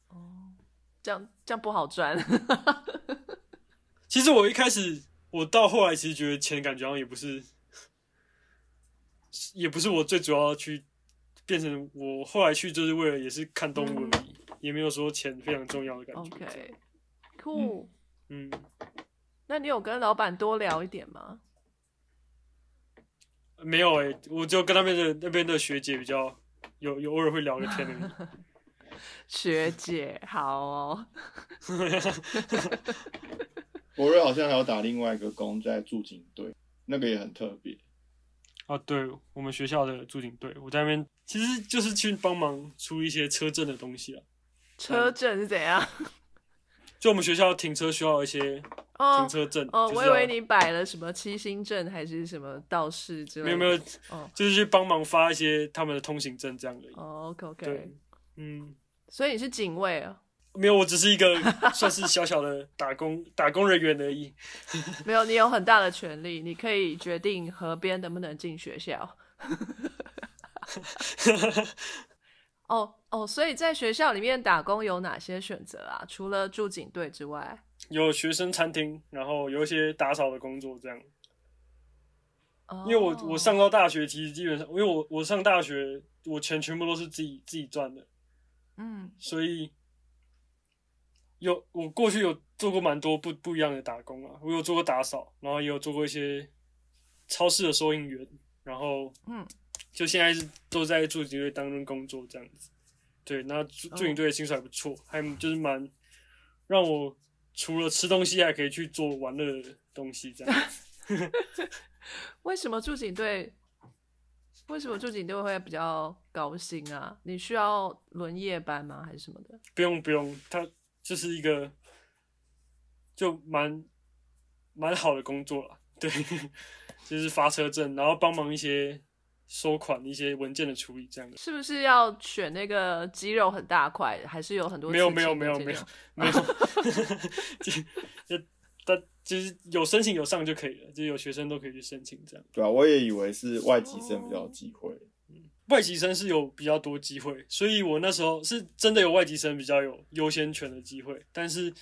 哦，这样这样不好赚。其实我一开始，我到后来其实觉得钱感觉好像也不是，也不是我最主要去变成我后来去就是为了也是看动物而已。也没有说钱非常重要的感觉。OK，Cool。嗯，那你有跟老板多聊一点吗？没有哎、我就跟那边的那边的学姐比较有有偶尔会聊个天而已。学姐，好哦。博瑞好像还有打另外一个工在驻警队，那个也很特别。啊，对我们学校的驻警队，我在那边其实就是去帮忙出一些车震的东西啊。车震是怎样？就我们学校停车需要一些哦停车证，哦，我以为你摆了什么七星阵还是什么道士之类的。没有没有，哦就是去帮忙发一些他们的通行证这样而已。哦，OK OK。对，嗯，所以你是警卫啊？没有，我只是一个 算是小小的打工打工人员而已。没有，你有很大的权利，你可以决定河边能不能进学校。哦哦，所以在学校里面打工有哪些选择啊？除了驻警队之外，有学生餐厅，然后有一些打扫的工作这样。哦因为我我上到大学，其实基本上，因为我我上大学，我钱全部都是自己自己赚的，嗯。所以有我过去有做过蛮多不不一样的打工啊，我有做过打扫，然后也有做过一些超市的收银员，然后嗯，就现在是都在驻警队当中工作这样子。对，那驻驻警队的薪水还不错，还就是蛮让我除了吃东西，还可以去做玩乐的东西这样子。为什么驻警队？为什么驻警队会比较高薪啊？你需要轮夜班吗？还是什么的？不用不用，他就是一个就蛮蛮好的工作了，对，就是发车证，然后帮忙一些收款、一些文件的处理这样的。是不是要选那个肌肉很大块？还是有很多没有没有没有没有，没有，就 就 但就是有申请有上就可以了，就有学生都可以去申请这样。对啊，我也以为是外籍生比较有机会。外籍生是有比较多机会，所以我那时候是真的有外籍生比较有优先权的机会，但是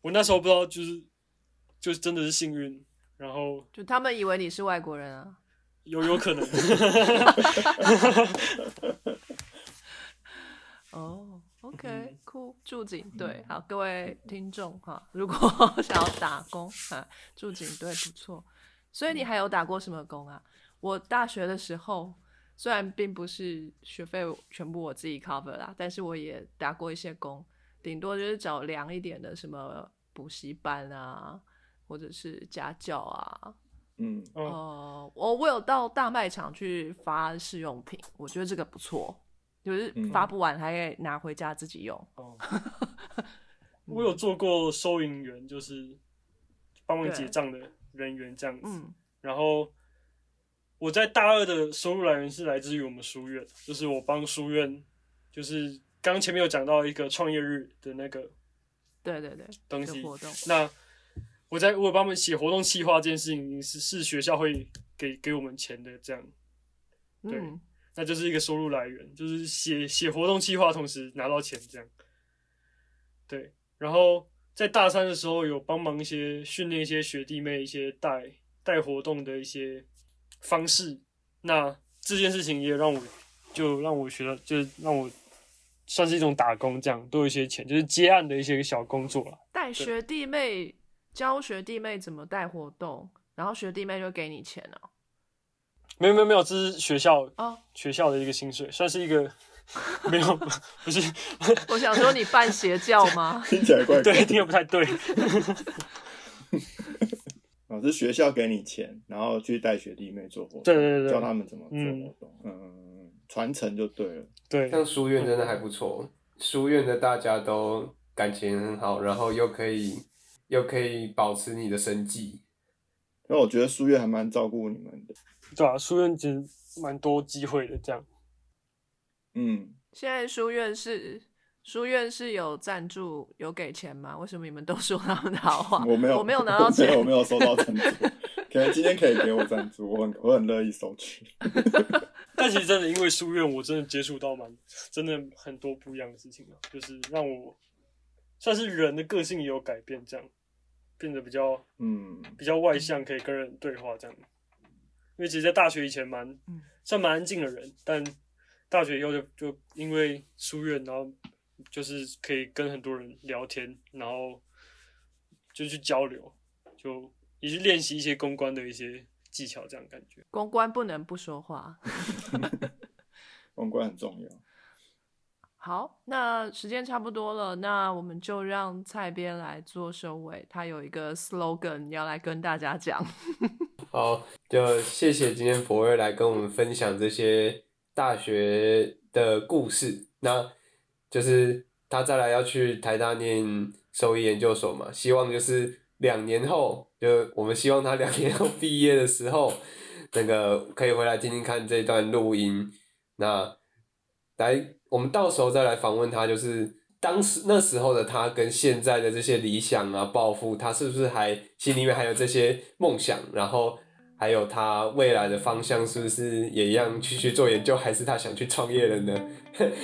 我那时候不知道，就是就是真的是幸运，然后就他们以为你是外国人啊。有有可能，哦，OK，嗯酷，驻警队，好，各位听众哈，如果 想要打工啊，驻警队不错。所以你还有打过什么工啊？我大学的时候虽然并不是学费全部我自己 cover 啦，但是我也打过一些工，顶多就是找凉一点的什么补习班啊，或者是家教啊。嗯，哦，呃，我我有到大卖场去发试用品，我觉得这个不错，就是嗯发不完还可以拿回家自己用。哦，我有做过收银员，就是帮忙结账的人员这样子。嗯然后我在大二的收入来源是来自于我们书院，就是我帮书院，就是刚刚前面有讲到一个创业日的那个对对对，东西活动。那我在我帮他们写活动计划这件事情是是学校会给给我们钱的，这样，对嗯，那就是一个收入来源，就是写写活动计划，同时拿到钱这样。对，然后在大三的时候有帮忙一些训练一些学弟妹一些带带活动的一些方式，那这件事情也让我就让我学到，就是让我算是一种打工，这样都有一些钱，就是接案的一些小工作了。带学弟妹教学弟妹怎么带活动，然后学弟妹就给你钱了。没有没有没有，这是学校哦，学校的一个薪水，算是一个 没有不是我想说你办邪教吗？听起来怪怪对，的。听得不太对。哦，是学校给你钱，然后去带学弟妹做活动，对对对对教他们怎么做嗯活动，嗯，传承就对了。对，像书院真的还不错，书院的大家都感情很好，然后又可以又可以保持你的生计。因为我觉得书院还蛮照顾你们的，对啊，书院其实蛮多机会的，这样。嗯，现在书院是书院是有赞助有给钱吗？为什么你们都说他们的好话？我没有，我没有拿到没钱，我没有收到赞助，可能今天可以给我赞助，我很我很乐意收取。但其实真的，因为书院，我真的接触到蛮真的很多不一样的事情啊，就是让我算是人的个性也有改变，这样变得比较嗯，比较外向，可以跟人对话这样。因为其实，在大学以前蛮嗯算蛮安静的人，但大学以后就就因为书院，然后就是可以跟很多人聊天，然后就去交流，就也去练习一些公关的一些技巧，这样感觉。公关不能不说话。公关很重要。好，那时间差不多了，那我们就让蔡编来做收尾。他有一个 slogan 要来跟大家讲。好，就谢谢今天博瑞来跟我们分享这些大学的故事。那就是他再来要去台大念兽医研究所嘛，希望就是两年后，就我们希望他两年后毕业的时候，那个可以回来听听看这段录音。那来。我们到时候再来访问他，就是当时那时候的他跟现在的这些理想啊、抱负，他是不是还心里面还有这些梦想？然后还有他未来的方向是不是也一样继续做研究，还是他想去创业了呢？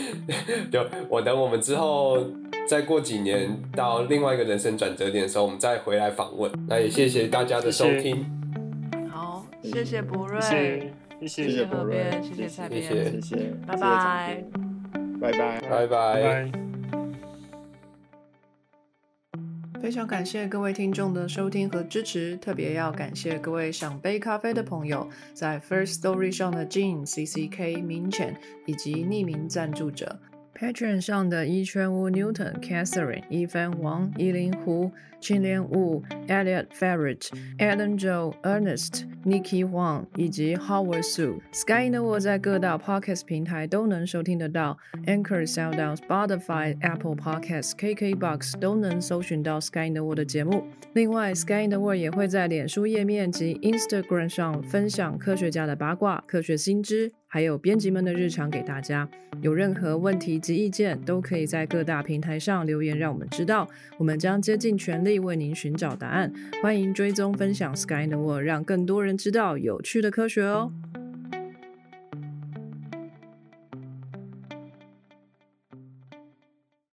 就我等我们之后再过几年到另外一个人生转折点的时候，我们再回来访问。那也谢谢大家的收听。好，谢谢博瑞，谢谢谢博瑞，谢谢蔡编，谢谢，拜拜。拜拜拜拜！非常感谢各位听众的收听和支持，特别要感谢各位想杯咖啡的朋友，在 First Story 上的 Jean、C C K、明浅以及匿名赞助者。Patreon 上的一圈屋 Newton、Catherine、一帆王、依林湖、青莲雾、Elliot Ferret、Adam Joe、Ernest、Nikki Huang 以及 Howard Su。Sky in the World 在各大 Podcast 平台都能收听得到，Anchor、SoundOn、Spotify、Apple Podcasts、KKBox 都能搜寻到 Sky in the World 的节目。另外，Sky in the World 也会在脸书页面及 Instagram 上分享科学家的八卦、科学新知。还有编辑们的日常给大家，有任何问题及意见，都可以在各大平台上留言，让我们知道，我们将竭尽全力为您寻找答案。欢迎追踪分享 Sky the World，让更多人知道有趣的科学哦。